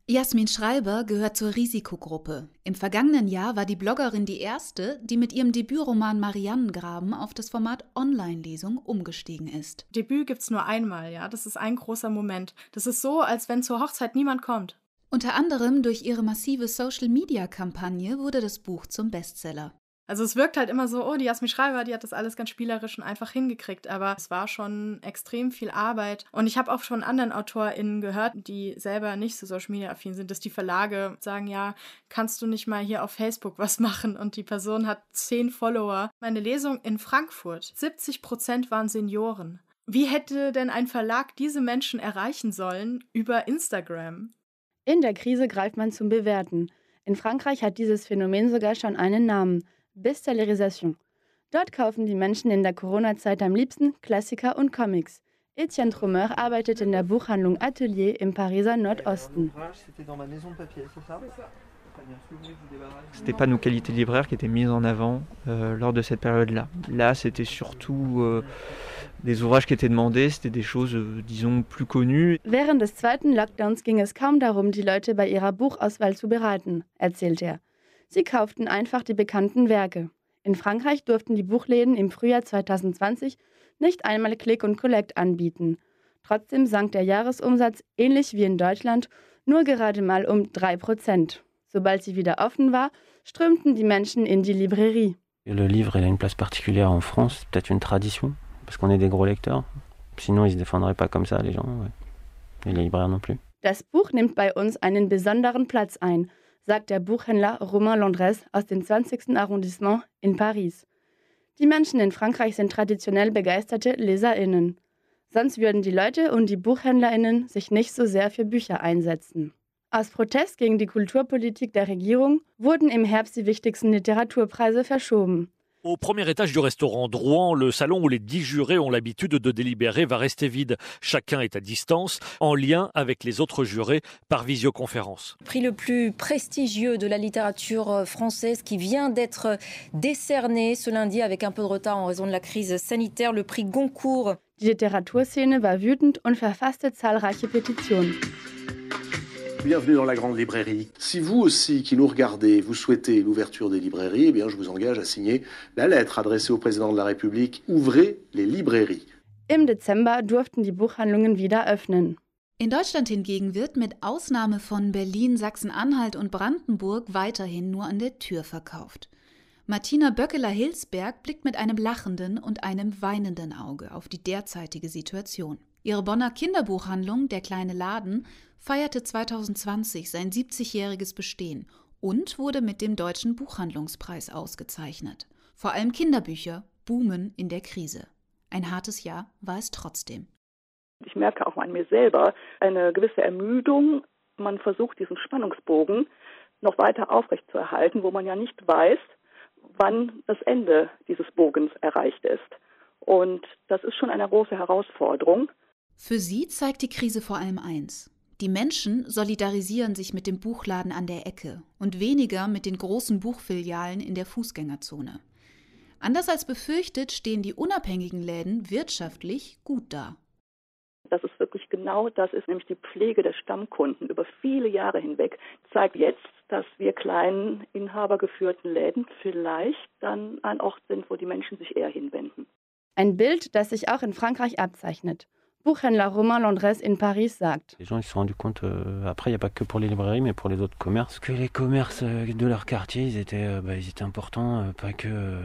Jasmin Schreiber gehört zur Risikogruppe. Im vergangenen Jahr war die Bloggerin die erste, die mit ihrem Debütroman Mariannengraben auf das Format Online-Lesung umgestiegen ist. Debüt gibt's nur einmal, ja. Das ist ein großer Moment. Das ist so, als wenn zur Hochzeit niemand kommt. Unter anderem durch ihre massive Social-Media-Kampagne wurde das Buch zum Bestseller. Also es wirkt halt immer so, oh, die Jasmin Schreiber, die hat das alles ganz spielerisch und einfach hingekriegt, aber es war schon extrem viel Arbeit. Und ich habe auch von anderen AutorInnen gehört, die selber nicht so Social Media affin sind, dass die Verlage sagen, ja, kannst du nicht mal hier auf Facebook was machen? Und die Person hat zehn Follower. Meine Lesung in Frankfurt, 70 Prozent waren Senioren. Wie hätte denn ein Verlag diese Menschen erreichen sollen über Instagram? In der Krise greift man zum Bewerten. In Frankreich hat dieses Phänomen sogar schon einen Namen: Bestsellerisation. Dort kaufen die Menschen in der Corona-Zeit am liebsten Klassiker und Comics. Etienne Trommer arbeitet in der Buchhandlung Atelier im Pariser Nordosten. C'était pas nos qualités libraires qui étaient mises en avant euh, lors de cette période-là. Là, c'était surtout euh, des ouvrages qui étaient demandés, c'était des choses, euh, disons, plus connues. Während des zweiten Lockdowns ging es kaum darum, die Leute bei ihrer Buchauswahl zu beraten, erzählt er. Sie kauften einfach die bekannten Werke. In Frankreich durften die Buchläden im Frühjahr 2020 nicht einmal Click und Collect anbieten. Trotzdem sank der Jahresumsatz ähnlich wie in Deutschland nur gerade mal um 3 Prozent. Sobald sie wieder offen war, strömten die Menschen in die Librairie. Le livre il a une place particulière en France, peut-être une tradition, parce qu'on est des gros lecteurs. Sinon, ils se défendraient pas comme ça, les gens. Ouais. Et les libraires non plus. Das Buch nimmt bei uns einen besonderen Platz ein, sagt der Buchhändler Romain Landres aus dem 20. Arrondissement in Paris. Die Menschen in Frankreich sind traditionell begeisterte LeserInnen. Sonst würden die Leute und die BuchhändlerInnen sich nicht so sehr für Bücher einsetzen. Aus Protest gegen die Kulturpolitik der Regierung wurden im Herbst die wichtigsten Literaturpreise verschoben. Au premier étage du restaurant Drouan, le salon où les dix jurés ont l'habitude de délibérer va rester vide. Chacun est à distance, en lien avec les autres jurés par visioconférence. Prix le plus prestigieux de la littérature française qui vient d'être décerné ce lundi avec un peu de retard en raison de la crise sanitaire, le prix Goncourt. Die Literaturszene war wütend und verfasste zahlreiche Petitionen. Bienvenue dans la grande librairie. Si vous aussi qui nous regardez, vous souhaitez l'ouverture des librairies, eh bien je vous engage à signer la lettre adressée au président de la République. Ouvrez les librairies. Im Dezember durften die Buchhandlungen wieder öffnen. In Deutschland hingegen wird mit Ausnahme von Berlin, Sachsen-Anhalt und Brandenburg weiterhin nur an der Tür verkauft. Martina Böckeler-Hilsberg blickt mit einem lachenden und einem weinenden Auge auf die derzeitige Situation. Ihre Bonner Kinderbuchhandlung Der kleine Laden feierte 2020 sein 70-jähriges Bestehen und wurde mit dem Deutschen Buchhandlungspreis ausgezeichnet. Vor allem Kinderbücher boomen in der Krise. Ein hartes Jahr war es trotzdem. Ich merke auch an mir selber eine gewisse Ermüdung. Man versucht diesen Spannungsbogen noch weiter aufrechtzuerhalten, wo man ja nicht weiß, wann das Ende dieses Bogens erreicht ist. Und das ist schon eine große Herausforderung. Für sie zeigt die Krise vor allem eins. Die Menschen solidarisieren sich mit dem Buchladen an der Ecke und weniger mit den großen Buchfilialen in der Fußgängerzone. Anders als befürchtet stehen die unabhängigen Läden wirtschaftlich gut da. Das ist wirklich genau das ist, nämlich die Pflege der Stammkunden über viele Jahre hinweg, zeigt jetzt, dass wir kleinen inhabergeführten Läden vielleicht dann ein Ort sind, wo die Menschen sich eher hinwenden. Ein Bild, das sich auch in Frankreich abzeichnet. Buchhändler Romain Landres in Paris sagt. Les gens ils se sont rendus compte, euh, après il n'y a pas que pour les librairies, mais pour les autres commerces, que les commerces euh, de leur quartier, ils étaient, euh, bah, ils étaient importants, euh, pas que euh,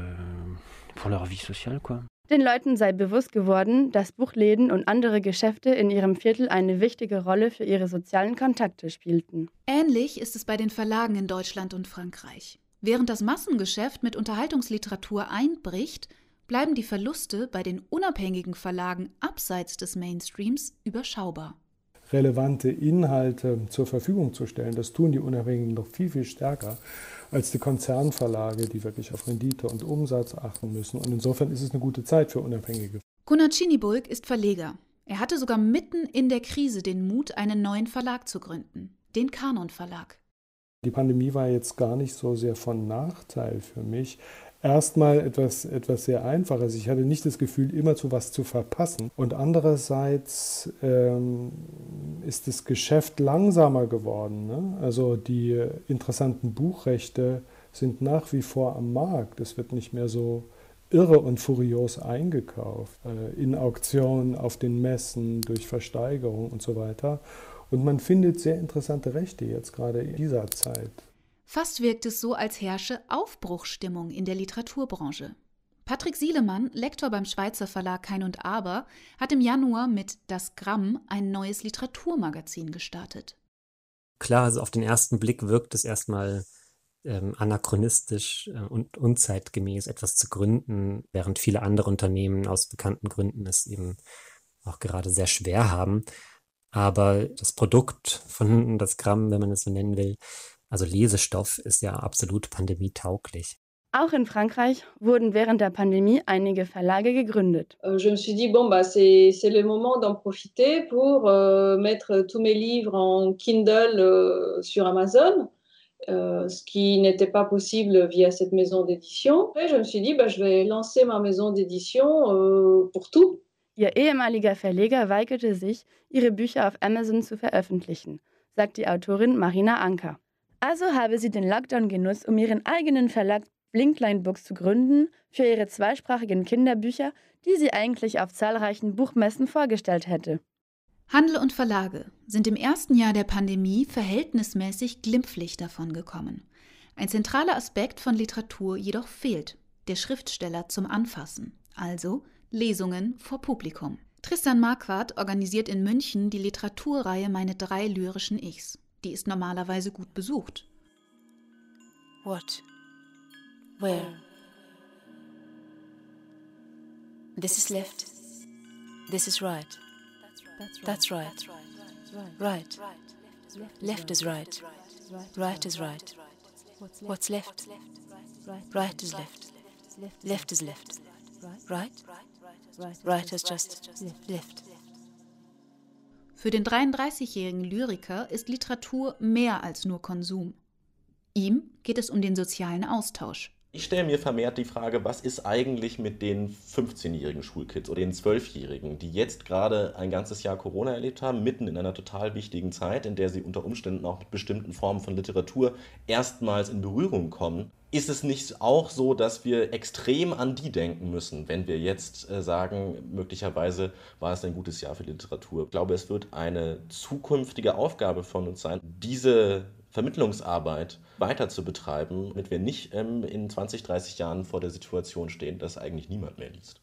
pour leur vie sociale. Quoi. Den Leuten sei bewusst geworden, dass Buchläden und andere Geschäfte in ihrem Viertel eine wichtige Rolle für ihre sozialen Kontakte spielten. Ähnlich ist es bei den Verlagen in Deutschland und Frankreich. Während das Massengeschäft mit Unterhaltungsliteratur einbricht, bleiben die Verluste bei den unabhängigen Verlagen abseits des Mainstreams überschaubar. Relevante Inhalte zur Verfügung zu stellen, das tun die Unabhängigen noch viel, viel stärker als die Konzernverlage, die wirklich auf Rendite und Umsatz achten müssen. Und insofern ist es eine gute Zeit für Unabhängige. Gunnar Chinibulk ist Verleger. Er hatte sogar mitten in der Krise den Mut, einen neuen Verlag zu gründen, den Kanon Verlag. Die Pandemie war jetzt gar nicht so sehr von Nachteil für mich, erstmal etwas, etwas sehr Einfaches. Ich hatte nicht das Gefühl, immer zu was zu verpassen. Und andererseits ähm, ist das Geschäft langsamer geworden. Ne? Also die interessanten Buchrechte sind nach wie vor am Markt. Es wird nicht mehr so irre und furios eingekauft. Äh, in Auktionen, auf den Messen, durch Versteigerung und so weiter. Und man findet sehr interessante Rechte jetzt gerade in dieser Zeit. Fast wirkt es so, als herrsche Aufbruchstimmung in der Literaturbranche. Patrick Sielemann, Lektor beim Schweizer Verlag Kein und Aber, hat im Januar mit Das Gramm ein neues Literaturmagazin gestartet. Klar, also auf den ersten Blick wirkt es erstmal ähm, anachronistisch äh, und unzeitgemäß, etwas zu gründen, während viele andere Unternehmen aus bekannten Gründen es eben auch gerade sehr schwer haben. Aber das Produkt von das Gramm, wenn man es so nennen will, also Lesestoff ist ja absolut pandemietauglich. Auch in Frankreich wurden während der Pandemie einige Verlage gegründet. Euh, je me suis dit, bon, bah, c'est le moment d'en profiter pour euh, mettre tous mes livres en Kindle euh, sur Amazon, euh, ce qui n'était pas possible via cette maison d'édition. Et je me suis dit, bah, je vais lancer ma maison d'édition euh, pour tout. Ihr ehemaliger Verleger weigerte sich, ihre Bücher auf Amazon zu veröffentlichen, sagt die Autorin Marina Anker. Also habe sie den Lockdown genutzt, um ihren eigenen Verlag Blinkline Books zu gründen für ihre zweisprachigen Kinderbücher, die sie eigentlich auf zahlreichen Buchmessen vorgestellt hätte. Handel und Verlage sind im ersten Jahr der Pandemie verhältnismäßig glimpflich davon gekommen. Ein zentraler Aspekt von Literatur jedoch fehlt, der Schriftsteller zum Anfassen, also Lesungen vor Publikum. Tristan Marquardt organisiert in München die Literaturreihe Meine drei lyrischen Ichs. Die ist normalerweise gut besucht. What? Where? This is left. This is right. That's right. Right. Left is right. Right is right. What's left? Right is left. Left is left. Right? Right is just left. Für den 33-jährigen Lyriker ist Literatur mehr als nur Konsum. Ihm geht es um den sozialen Austausch. Ich stelle mir vermehrt die Frage, was ist eigentlich mit den 15-jährigen Schulkids oder den 12-jährigen, die jetzt gerade ein ganzes Jahr Corona erlebt haben, mitten in einer total wichtigen Zeit, in der sie unter Umständen auch mit bestimmten Formen von Literatur erstmals in Berührung kommen. Ist es nicht auch so, dass wir extrem an die denken müssen, wenn wir jetzt äh, sagen, möglicherweise war es ein gutes Jahr für Literatur? Ich glaube, es wird eine zukünftige Aufgabe von uns sein, diese Vermittlungsarbeit weiter zu betreiben, damit wir nicht ähm, in 20, 30 Jahren vor der Situation stehen, dass eigentlich niemand mehr liest.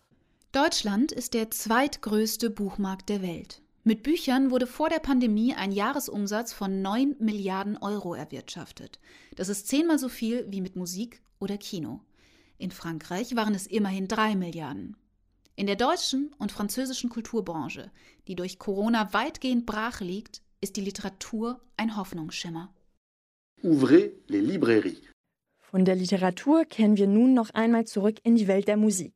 Deutschland ist der zweitgrößte Buchmarkt der Welt. Mit Büchern wurde vor der Pandemie ein Jahresumsatz von 9 Milliarden Euro erwirtschaftet. Das ist zehnmal so viel wie mit Musik oder Kino. In Frankreich waren es immerhin 3 Milliarden. In der deutschen und französischen Kulturbranche, die durch Corona weitgehend brach liegt, ist die Literatur ein Hoffnungsschimmer. Ouvrez les librairies. Von der Literatur kehren wir nun noch einmal zurück in die Welt der Musik.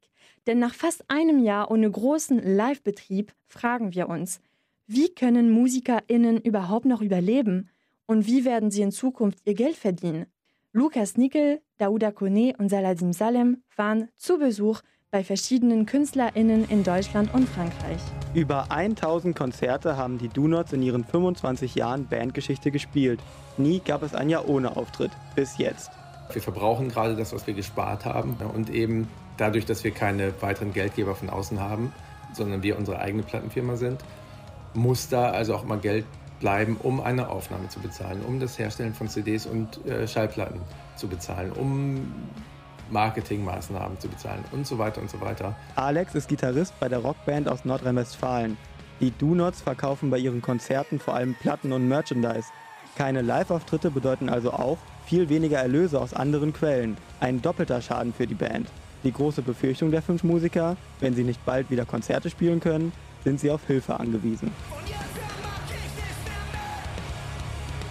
Denn nach fast einem Jahr ohne großen Live-Betrieb fragen wir uns, wie können MusikerInnen überhaupt noch überleben? Und wie werden sie in Zukunft ihr Geld verdienen? Lukas Nickel, Dauda Kone und Saladim Salem waren zu Besuch bei verschiedenen KünstlerInnen in Deutschland und Frankreich. Über 1000 Konzerte haben die Donuts in ihren 25 Jahren Bandgeschichte gespielt. Nie gab es ein Jahr ohne Auftritt, bis jetzt. Wir verbrauchen gerade das, was wir gespart haben und eben dadurch, dass wir keine weiteren Geldgeber von außen haben, sondern wir unsere eigene Plattenfirma sind, muss da also auch mal Geld bleiben, um eine Aufnahme zu bezahlen, um das Herstellen von CDs und äh, Schallplatten zu bezahlen, um Marketingmaßnahmen zu bezahlen und so weiter und so weiter. Alex ist Gitarrist bei der Rockband aus Nordrhein-Westfalen. Die Do-Nots verkaufen bei ihren Konzerten vor allem Platten und Merchandise. Keine Live-Auftritte bedeuten also auch viel weniger Erlöse aus anderen Quellen. Ein doppelter Schaden für die Band. Die große Befürchtung der fünf Musiker, wenn sie nicht bald wieder Konzerte spielen können, sind sie auf Hilfe angewiesen.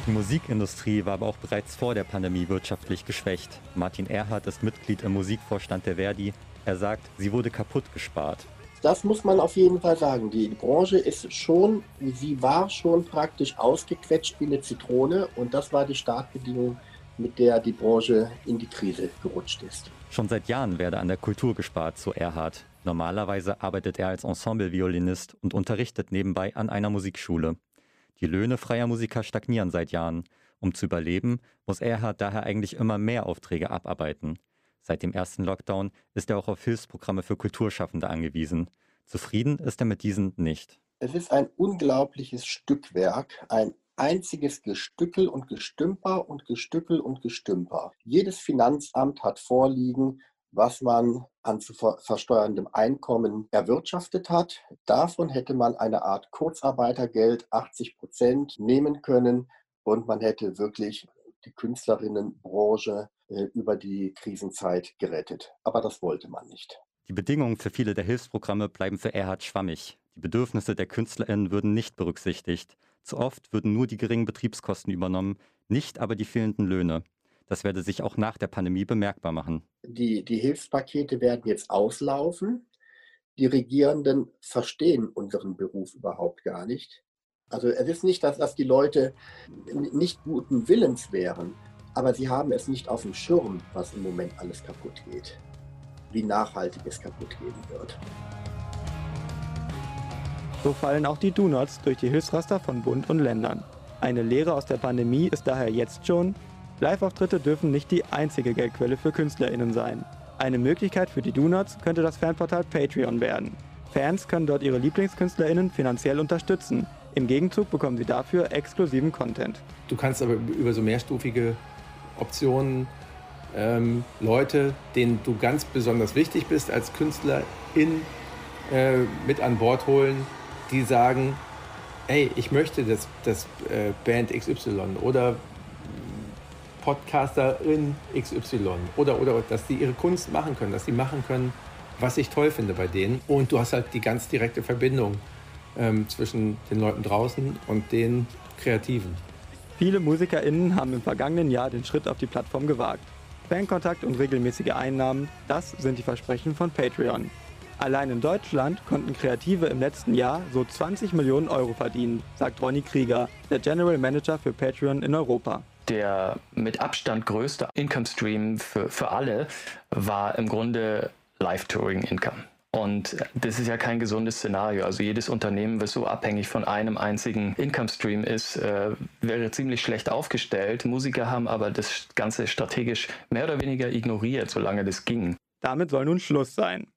Die Musikindustrie war aber auch bereits vor der Pandemie wirtschaftlich geschwächt. Martin Erhardt ist Mitglied im Musikvorstand der Verdi. Er sagt, sie wurde kaputt gespart. Das muss man auf jeden Fall sagen. Die Branche ist schon, sie war schon praktisch ausgequetscht wie eine Zitrone und das war die Startbedingung, mit der die Branche in die Krise gerutscht ist. Schon seit Jahren werde an der Kultur gespart, so Erhard. Normalerweise arbeitet er als Ensemble-Violinist und unterrichtet nebenbei an einer Musikschule. Die Löhne freier Musiker stagnieren seit Jahren. Um zu überleben, muss Erhard daher eigentlich immer mehr Aufträge abarbeiten. Seit dem ersten Lockdown ist er auch auf Hilfsprogramme für Kulturschaffende angewiesen. Zufrieden ist er mit diesen nicht. Es ist ein unglaubliches Stückwerk, ein einziges Gestückel und Gestümper und Gestückel und Gestümper. Jedes Finanzamt hat vorliegen, was man an zu versteuerndem Einkommen erwirtschaftet hat. Davon hätte man eine Art Kurzarbeitergeld 80 Prozent nehmen können und man hätte wirklich die Künstlerinnenbranche äh, über die Krisenzeit gerettet. Aber das wollte man nicht. Die Bedingungen für viele der Hilfsprogramme bleiben für Erhard schwammig. Die Bedürfnisse der KünstlerInnen würden nicht berücksichtigt. Zu oft würden nur die geringen Betriebskosten übernommen, nicht aber die fehlenden Löhne. Das werde sich auch nach der Pandemie bemerkbar machen. Die, die Hilfspakete werden jetzt auslaufen. Die Regierenden verstehen unseren Beruf überhaupt gar nicht. Also es ist nicht, dass, dass die Leute nicht guten Willens wären, aber sie haben es nicht auf dem Schirm, was im Moment alles kaputt geht, wie nachhaltig es kaputt gehen wird. So fallen auch die Donuts durch die Hilfsraster von Bund und Ländern. Eine Lehre aus der Pandemie ist daher jetzt schon, Live-Auftritte dürfen nicht die einzige Geldquelle für KünstlerInnen sein. Eine Möglichkeit für die Donuts könnte das Fanportal Patreon werden. Fans können dort ihre LieblingskünstlerInnen finanziell unterstützen. Im Gegenzug bekommen sie dafür exklusiven Content. Du kannst aber über so mehrstufige Optionen ähm, Leute, denen du ganz besonders wichtig bist als Künstlerin, äh, mit an Bord holen, die sagen, ey, ich möchte das, das äh, Band XY oder Podcasterin XY oder, oder, dass die ihre Kunst machen können, dass sie machen können, was ich toll finde bei denen. Und du hast halt die ganz direkte Verbindung ähm, zwischen den Leuten draußen und den Kreativen. Viele MusikerInnen haben im vergangenen Jahr den Schritt auf die Plattform gewagt. Fankontakt und regelmäßige Einnahmen, das sind die Versprechen von Patreon. Allein in Deutschland konnten Kreative im letzten Jahr so 20 Millionen Euro verdienen, sagt Ronny Krieger, der General Manager für Patreon in Europa. Der mit Abstand größte Income Stream für, für alle war im Grunde Live-Touring-Income. Und das ist ja kein gesundes Szenario. Also jedes Unternehmen, was so abhängig von einem einzigen Income Stream ist, äh, wäre ziemlich schlecht aufgestellt. Musiker haben aber das Ganze strategisch mehr oder weniger ignoriert, solange das ging. Damit soll nun Schluss sein.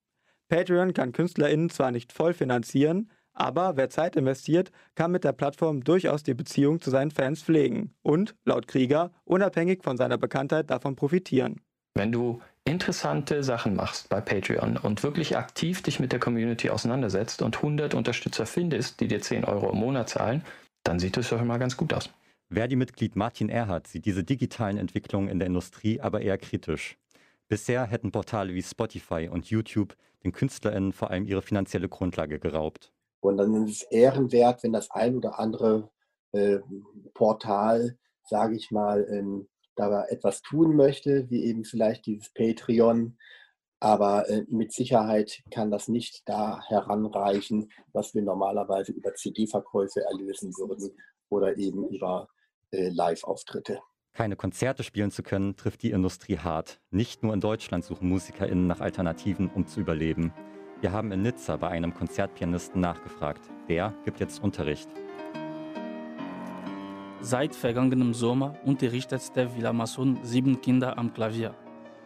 Patreon kann KünstlerInnen zwar nicht voll finanzieren, aber wer Zeit investiert, kann mit der Plattform durchaus die Beziehung zu seinen Fans pflegen und, laut Krieger, unabhängig von seiner Bekanntheit davon profitieren. Wenn du interessante Sachen machst bei Patreon und wirklich aktiv dich mit der Community auseinandersetzt und 100 Unterstützer findest, die dir 10 Euro im Monat zahlen, dann sieht es doch immer ganz gut aus. Verdi-Mitglied Martin Erhardt sieht diese digitalen Entwicklungen in der Industrie aber eher kritisch. Bisher hätten Portale wie Spotify und YouTube den KünstlerInnen vor allem ihre finanzielle Grundlage geraubt. Und dann ist es ehrenwert, wenn das ein oder andere äh, Portal, sage ich mal, ähm, da etwas tun möchte, wie eben vielleicht dieses Patreon. Aber äh, mit Sicherheit kann das nicht da heranreichen, was wir normalerweise über CD-Verkäufe erlösen würden oder eben über äh, Live-Auftritte. Keine Konzerte spielen zu können, trifft die Industrie hart. Nicht nur in Deutschland suchen MusikerInnen nach Alternativen, um zu überleben. Wir haben in Nizza bei einem Konzertpianisten nachgefragt. Der gibt jetzt Unterricht. Seit vergangenem Sommer unterrichtet Steve Villamasson sieben Kinder am Klavier.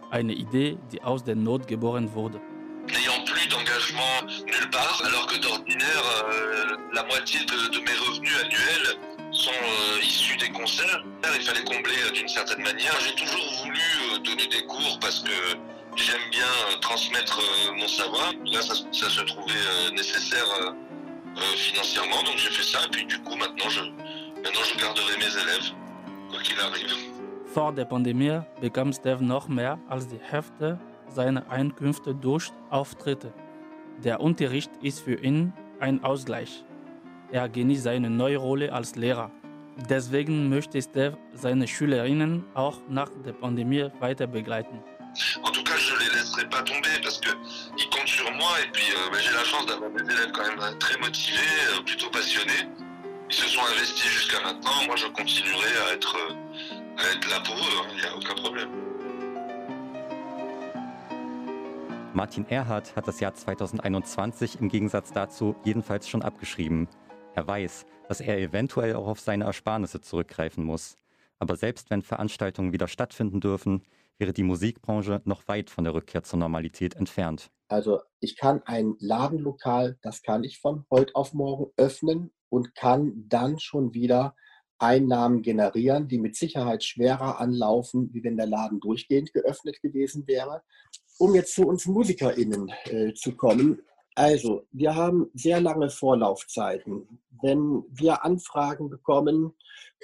Eine Idee, die aus der Not geboren wurde. N'ayant plus d'engagement nulle part, alors que d'ordinaire, euh, la moitié de, de, mes revenus annuels sont euh, issus des concerts. Il fallait combler euh, d'une certaine manière. J'ai toujours voulu euh, donner des cours parce que j'aime bien euh, transmettre mon savoir. Là, ça, ça se trouvait nécessaire financièrement, donc j'ai fait ça. Et puis du coup, maintenant, je, maintenant, je garderai mes élèves, quoi qu'il arrive. Vor der Pandemie bekam Steve noch mehr als die Hälfte seiner Einkünfte durch Auftritte. Der Unterricht ist für ihn ein Ausgleich. Er genießt seine neue Rolle als Lehrer. Deswegen möchte Steve seine Schülerinnen auch nach der Pandemie weiter begleiten. En tout cas, je les laisserai pas tomber parce que ils comptent sur moi et puis euh, j'ai la chance d'avoir des élèves quand même très motivés, euh, plutôt passionnés. Ils se sont investis jusqu'à maintenant. Moi, je continuerai à être, euh, à être là pour eux. Il n'y a aucun problème. Martin Erhardt hat das Jahr 2021 im Gegensatz dazu jedenfalls schon abgeschrieben. Er weiß, dass er eventuell auch auf seine Ersparnisse zurückgreifen muss. Aber selbst wenn Veranstaltungen wieder stattfinden dürfen, wäre die Musikbranche noch weit von der Rückkehr zur Normalität entfernt. Also ich kann ein Ladenlokal, das kann ich von heute auf morgen öffnen und kann dann schon wieder Einnahmen generieren, die mit Sicherheit schwerer anlaufen, wie wenn der Laden durchgehend geöffnet gewesen wäre. Um jetzt zu uns MusikerInnen äh, zu kommen, also wir haben sehr lange Vorlaufzeiten. Wenn wir Anfragen bekommen,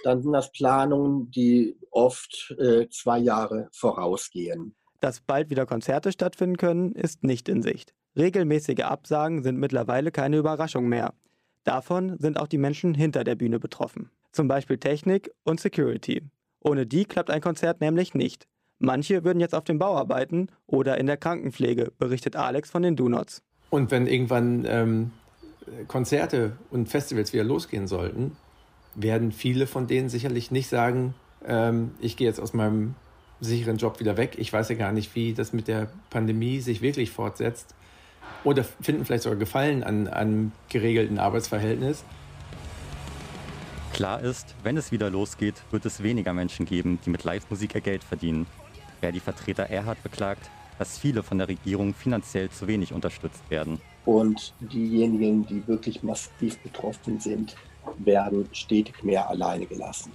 dann sind das Planungen, die oft äh, zwei Jahre vorausgehen. Dass bald wieder Konzerte stattfinden können, ist nicht in Sicht. Regelmäßige Absagen sind mittlerweile keine Überraschung mehr. Davon sind auch die Menschen hinter der Bühne betroffen. Zum Beispiel Technik und Security. Ohne die klappt ein Konzert nämlich nicht. Manche würden jetzt auf dem Bau arbeiten oder in der Krankenpflege, berichtet Alex von den Donuts. Und wenn irgendwann ähm, Konzerte und Festivals wieder losgehen sollten, werden viele von denen sicherlich nicht sagen, ähm, ich gehe jetzt aus meinem sicheren Job wieder weg. Ich weiß ja gar nicht, wie das mit der Pandemie sich wirklich fortsetzt. Oder finden vielleicht sogar Gefallen an einem geregelten Arbeitsverhältnis. Klar ist, wenn es wieder losgeht, wird es weniger Menschen geben, die mit Live-Musik ihr Geld verdienen. Wer die Vertreter Erhard beklagt, dass viele von der Regierung finanziell zu wenig unterstützt werden. Und diejenigen, die wirklich massiv betroffen sind, werden stetig mehr alleine gelassen.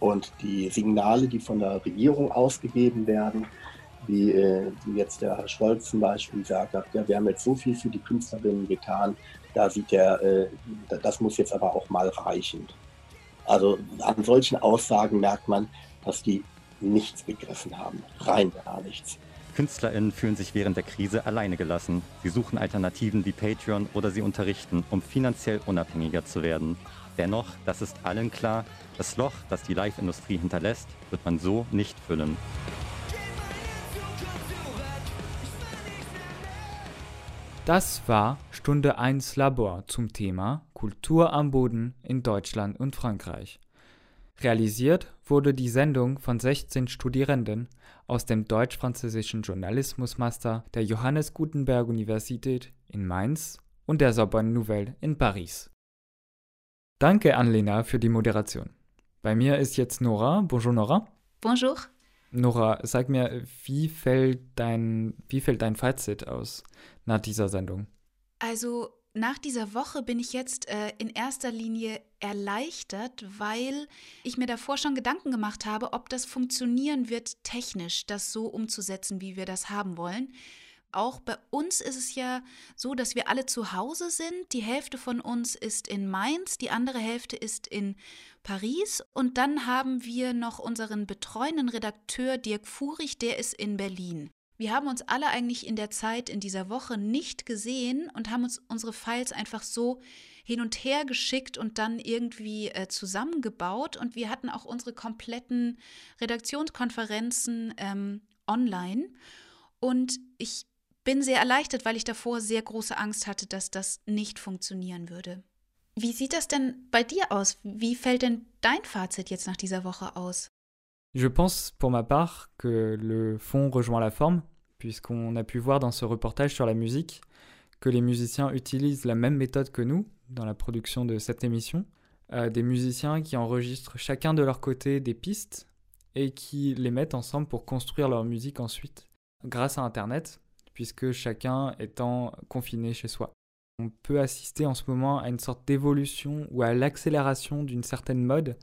Und die Signale, die von der Regierung ausgegeben werden, wie, äh, jetzt der Herr Scholz zum Beispiel gesagt hat, ja, wir haben jetzt so viel für die Künstlerinnen getan, da sieht er, äh, das muss jetzt aber auch mal reichen. Also an solchen Aussagen merkt man, dass die nichts begriffen haben, rein gar nichts. KünstlerInnen fühlen sich während der Krise alleine gelassen. Sie suchen Alternativen wie Patreon oder sie unterrichten, um finanziell unabhängiger zu werden. Dennoch, das ist allen klar, das Loch, das die Live-Industrie hinterlässt, wird man so nicht füllen. Das war Stunde 1 Labor zum Thema Kultur am Boden in Deutschland und Frankreich. Realisiert wurde die Sendung von 16 Studierenden aus dem deutsch-französischen Journalismusmaster der Johannes Gutenberg Universität in Mainz und der Sorbonne Nouvelle in Paris. Danke an Lena für die Moderation. Bei mir ist jetzt Nora. Bonjour Nora. Bonjour. Nora, sag mir, wie fällt dein, wie fällt dein Fazit aus nach dieser Sendung? Also nach dieser Woche bin ich jetzt äh, in erster Linie erleichtert, weil ich mir davor schon Gedanken gemacht habe, ob das funktionieren wird, technisch das so umzusetzen, wie wir das haben wollen. Auch bei uns ist es ja so, dass wir alle zu Hause sind. Die Hälfte von uns ist in Mainz, die andere Hälfte ist in Paris und dann haben wir noch unseren betreuenden Redakteur Dirk Furich, der ist in Berlin. Wir haben uns alle eigentlich in der Zeit, in dieser Woche nicht gesehen und haben uns unsere Files einfach so hin und her geschickt und dann irgendwie äh, zusammengebaut. Und wir hatten auch unsere kompletten Redaktionskonferenzen ähm, online. Und ich bin sehr erleichtert, weil ich davor sehr große Angst hatte, dass das nicht funktionieren würde. Wie sieht das denn bei dir aus? Wie fällt denn dein Fazit jetzt nach dieser Woche aus? Je pense pour ma part que le fond rejoint la forme, puisqu'on a pu voir dans ce reportage sur la musique que les musiciens utilisent la même méthode que nous dans la production de cette émission. Euh, des musiciens qui enregistrent chacun de leur côté des pistes et qui les mettent ensemble pour construire leur musique ensuite grâce à Internet, puisque chacun étant confiné chez soi. On peut assister en ce moment à une sorte d'évolution ou à l'accélération d'une certaine mode,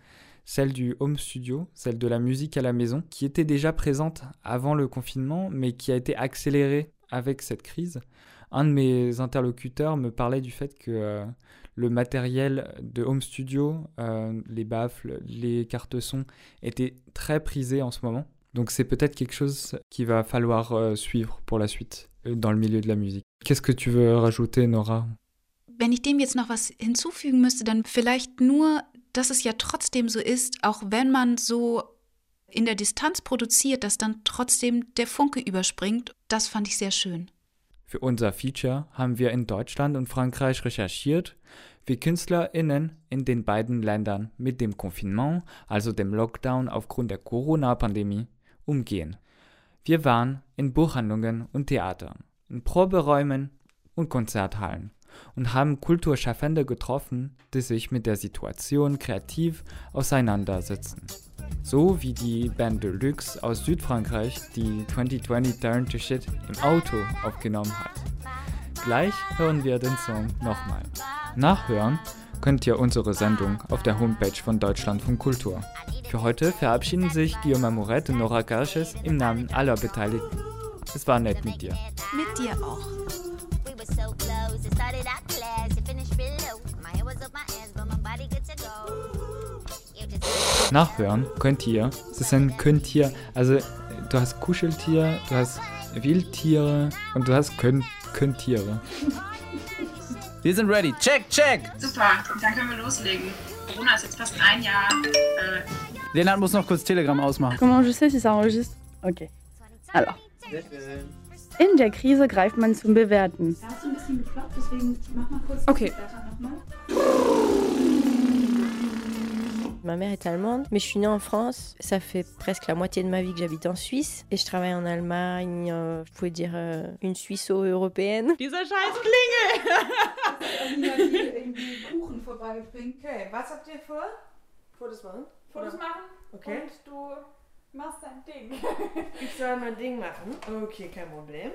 celle du home studio, celle de la musique à la maison, qui était déjà présente avant le confinement, mais qui a été accélérée avec cette crise. Un de mes interlocuteurs me parlait du fait que euh, le matériel de home studio, euh, les baffles, les cartes son, était très prisé en ce moment. Donc c'est peut-être quelque chose qu'il va falloir euh, suivre pour la suite dans le milieu de la musique. Qu'est-ce que tu veux rajouter, Nora? Dass es ja trotzdem so ist, auch wenn man so in der Distanz produziert, dass dann trotzdem der Funke überspringt. Das fand ich sehr schön. Für unser Feature haben wir in Deutschland und Frankreich recherchiert, wie KünstlerInnen in den beiden Ländern mit dem Confinement, also dem Lockdown aufgrund der Corona-Pandemie, umgehen. Wir waren in Buchhandlungen und Theatern, in Proberäumen und Konzerthallen und haben Kulturschaffende getroffen, die sich mit der Situation kreativ auseinandersetzen. So wie die Band Deluxe aus Südfrankreich, die 2020 Turn to Shit im Auto aufgenommen hat. Gleich hören wir den Song nochmal. Nachhören könnt ihr unsere Sendung auf der Homepage von Deutschlandfunk Kultur. Für heute verabschieden sich Guillaume Amouret und Nora Karches im Namen aller Beteiligten. Es war nett mit dir. Mit dir auch. Nachhören könnt ihr. Es ist ein Könnttier. Also du hast Kuscheltier, du hast Wildtiere und du hast Könnt Könntiere. Wir sind ready. Check, check. Super, dann können wir loslegen. Corona ist jetzt fast ein Jahr. Äh Lennart muss noch kurz Telegram ausmachen. Comment je sais si ça enregistre Ok. Alors. In der Krise greift man zum Bewerten. Da hast du ein bisschen geklopft, deswegen mach mal kurz Okay. Ma mère est allemande, mais je suis née en France. Ça fait presque la moitié de ma vie que j'habite en Suisse. Et je travaille en Allemagne, euh, je pouvais dire euh, une Suisse-européenne. Dieser scheiß Klingel! Niemand hier irgendwie Kuchen vorbeibringen. Okay, was habt ihr vor? Fotos machen? Fotos machen? Okay. Und du machst dein Ding. Ich soll mein Ding machen. Okay, kein Problem.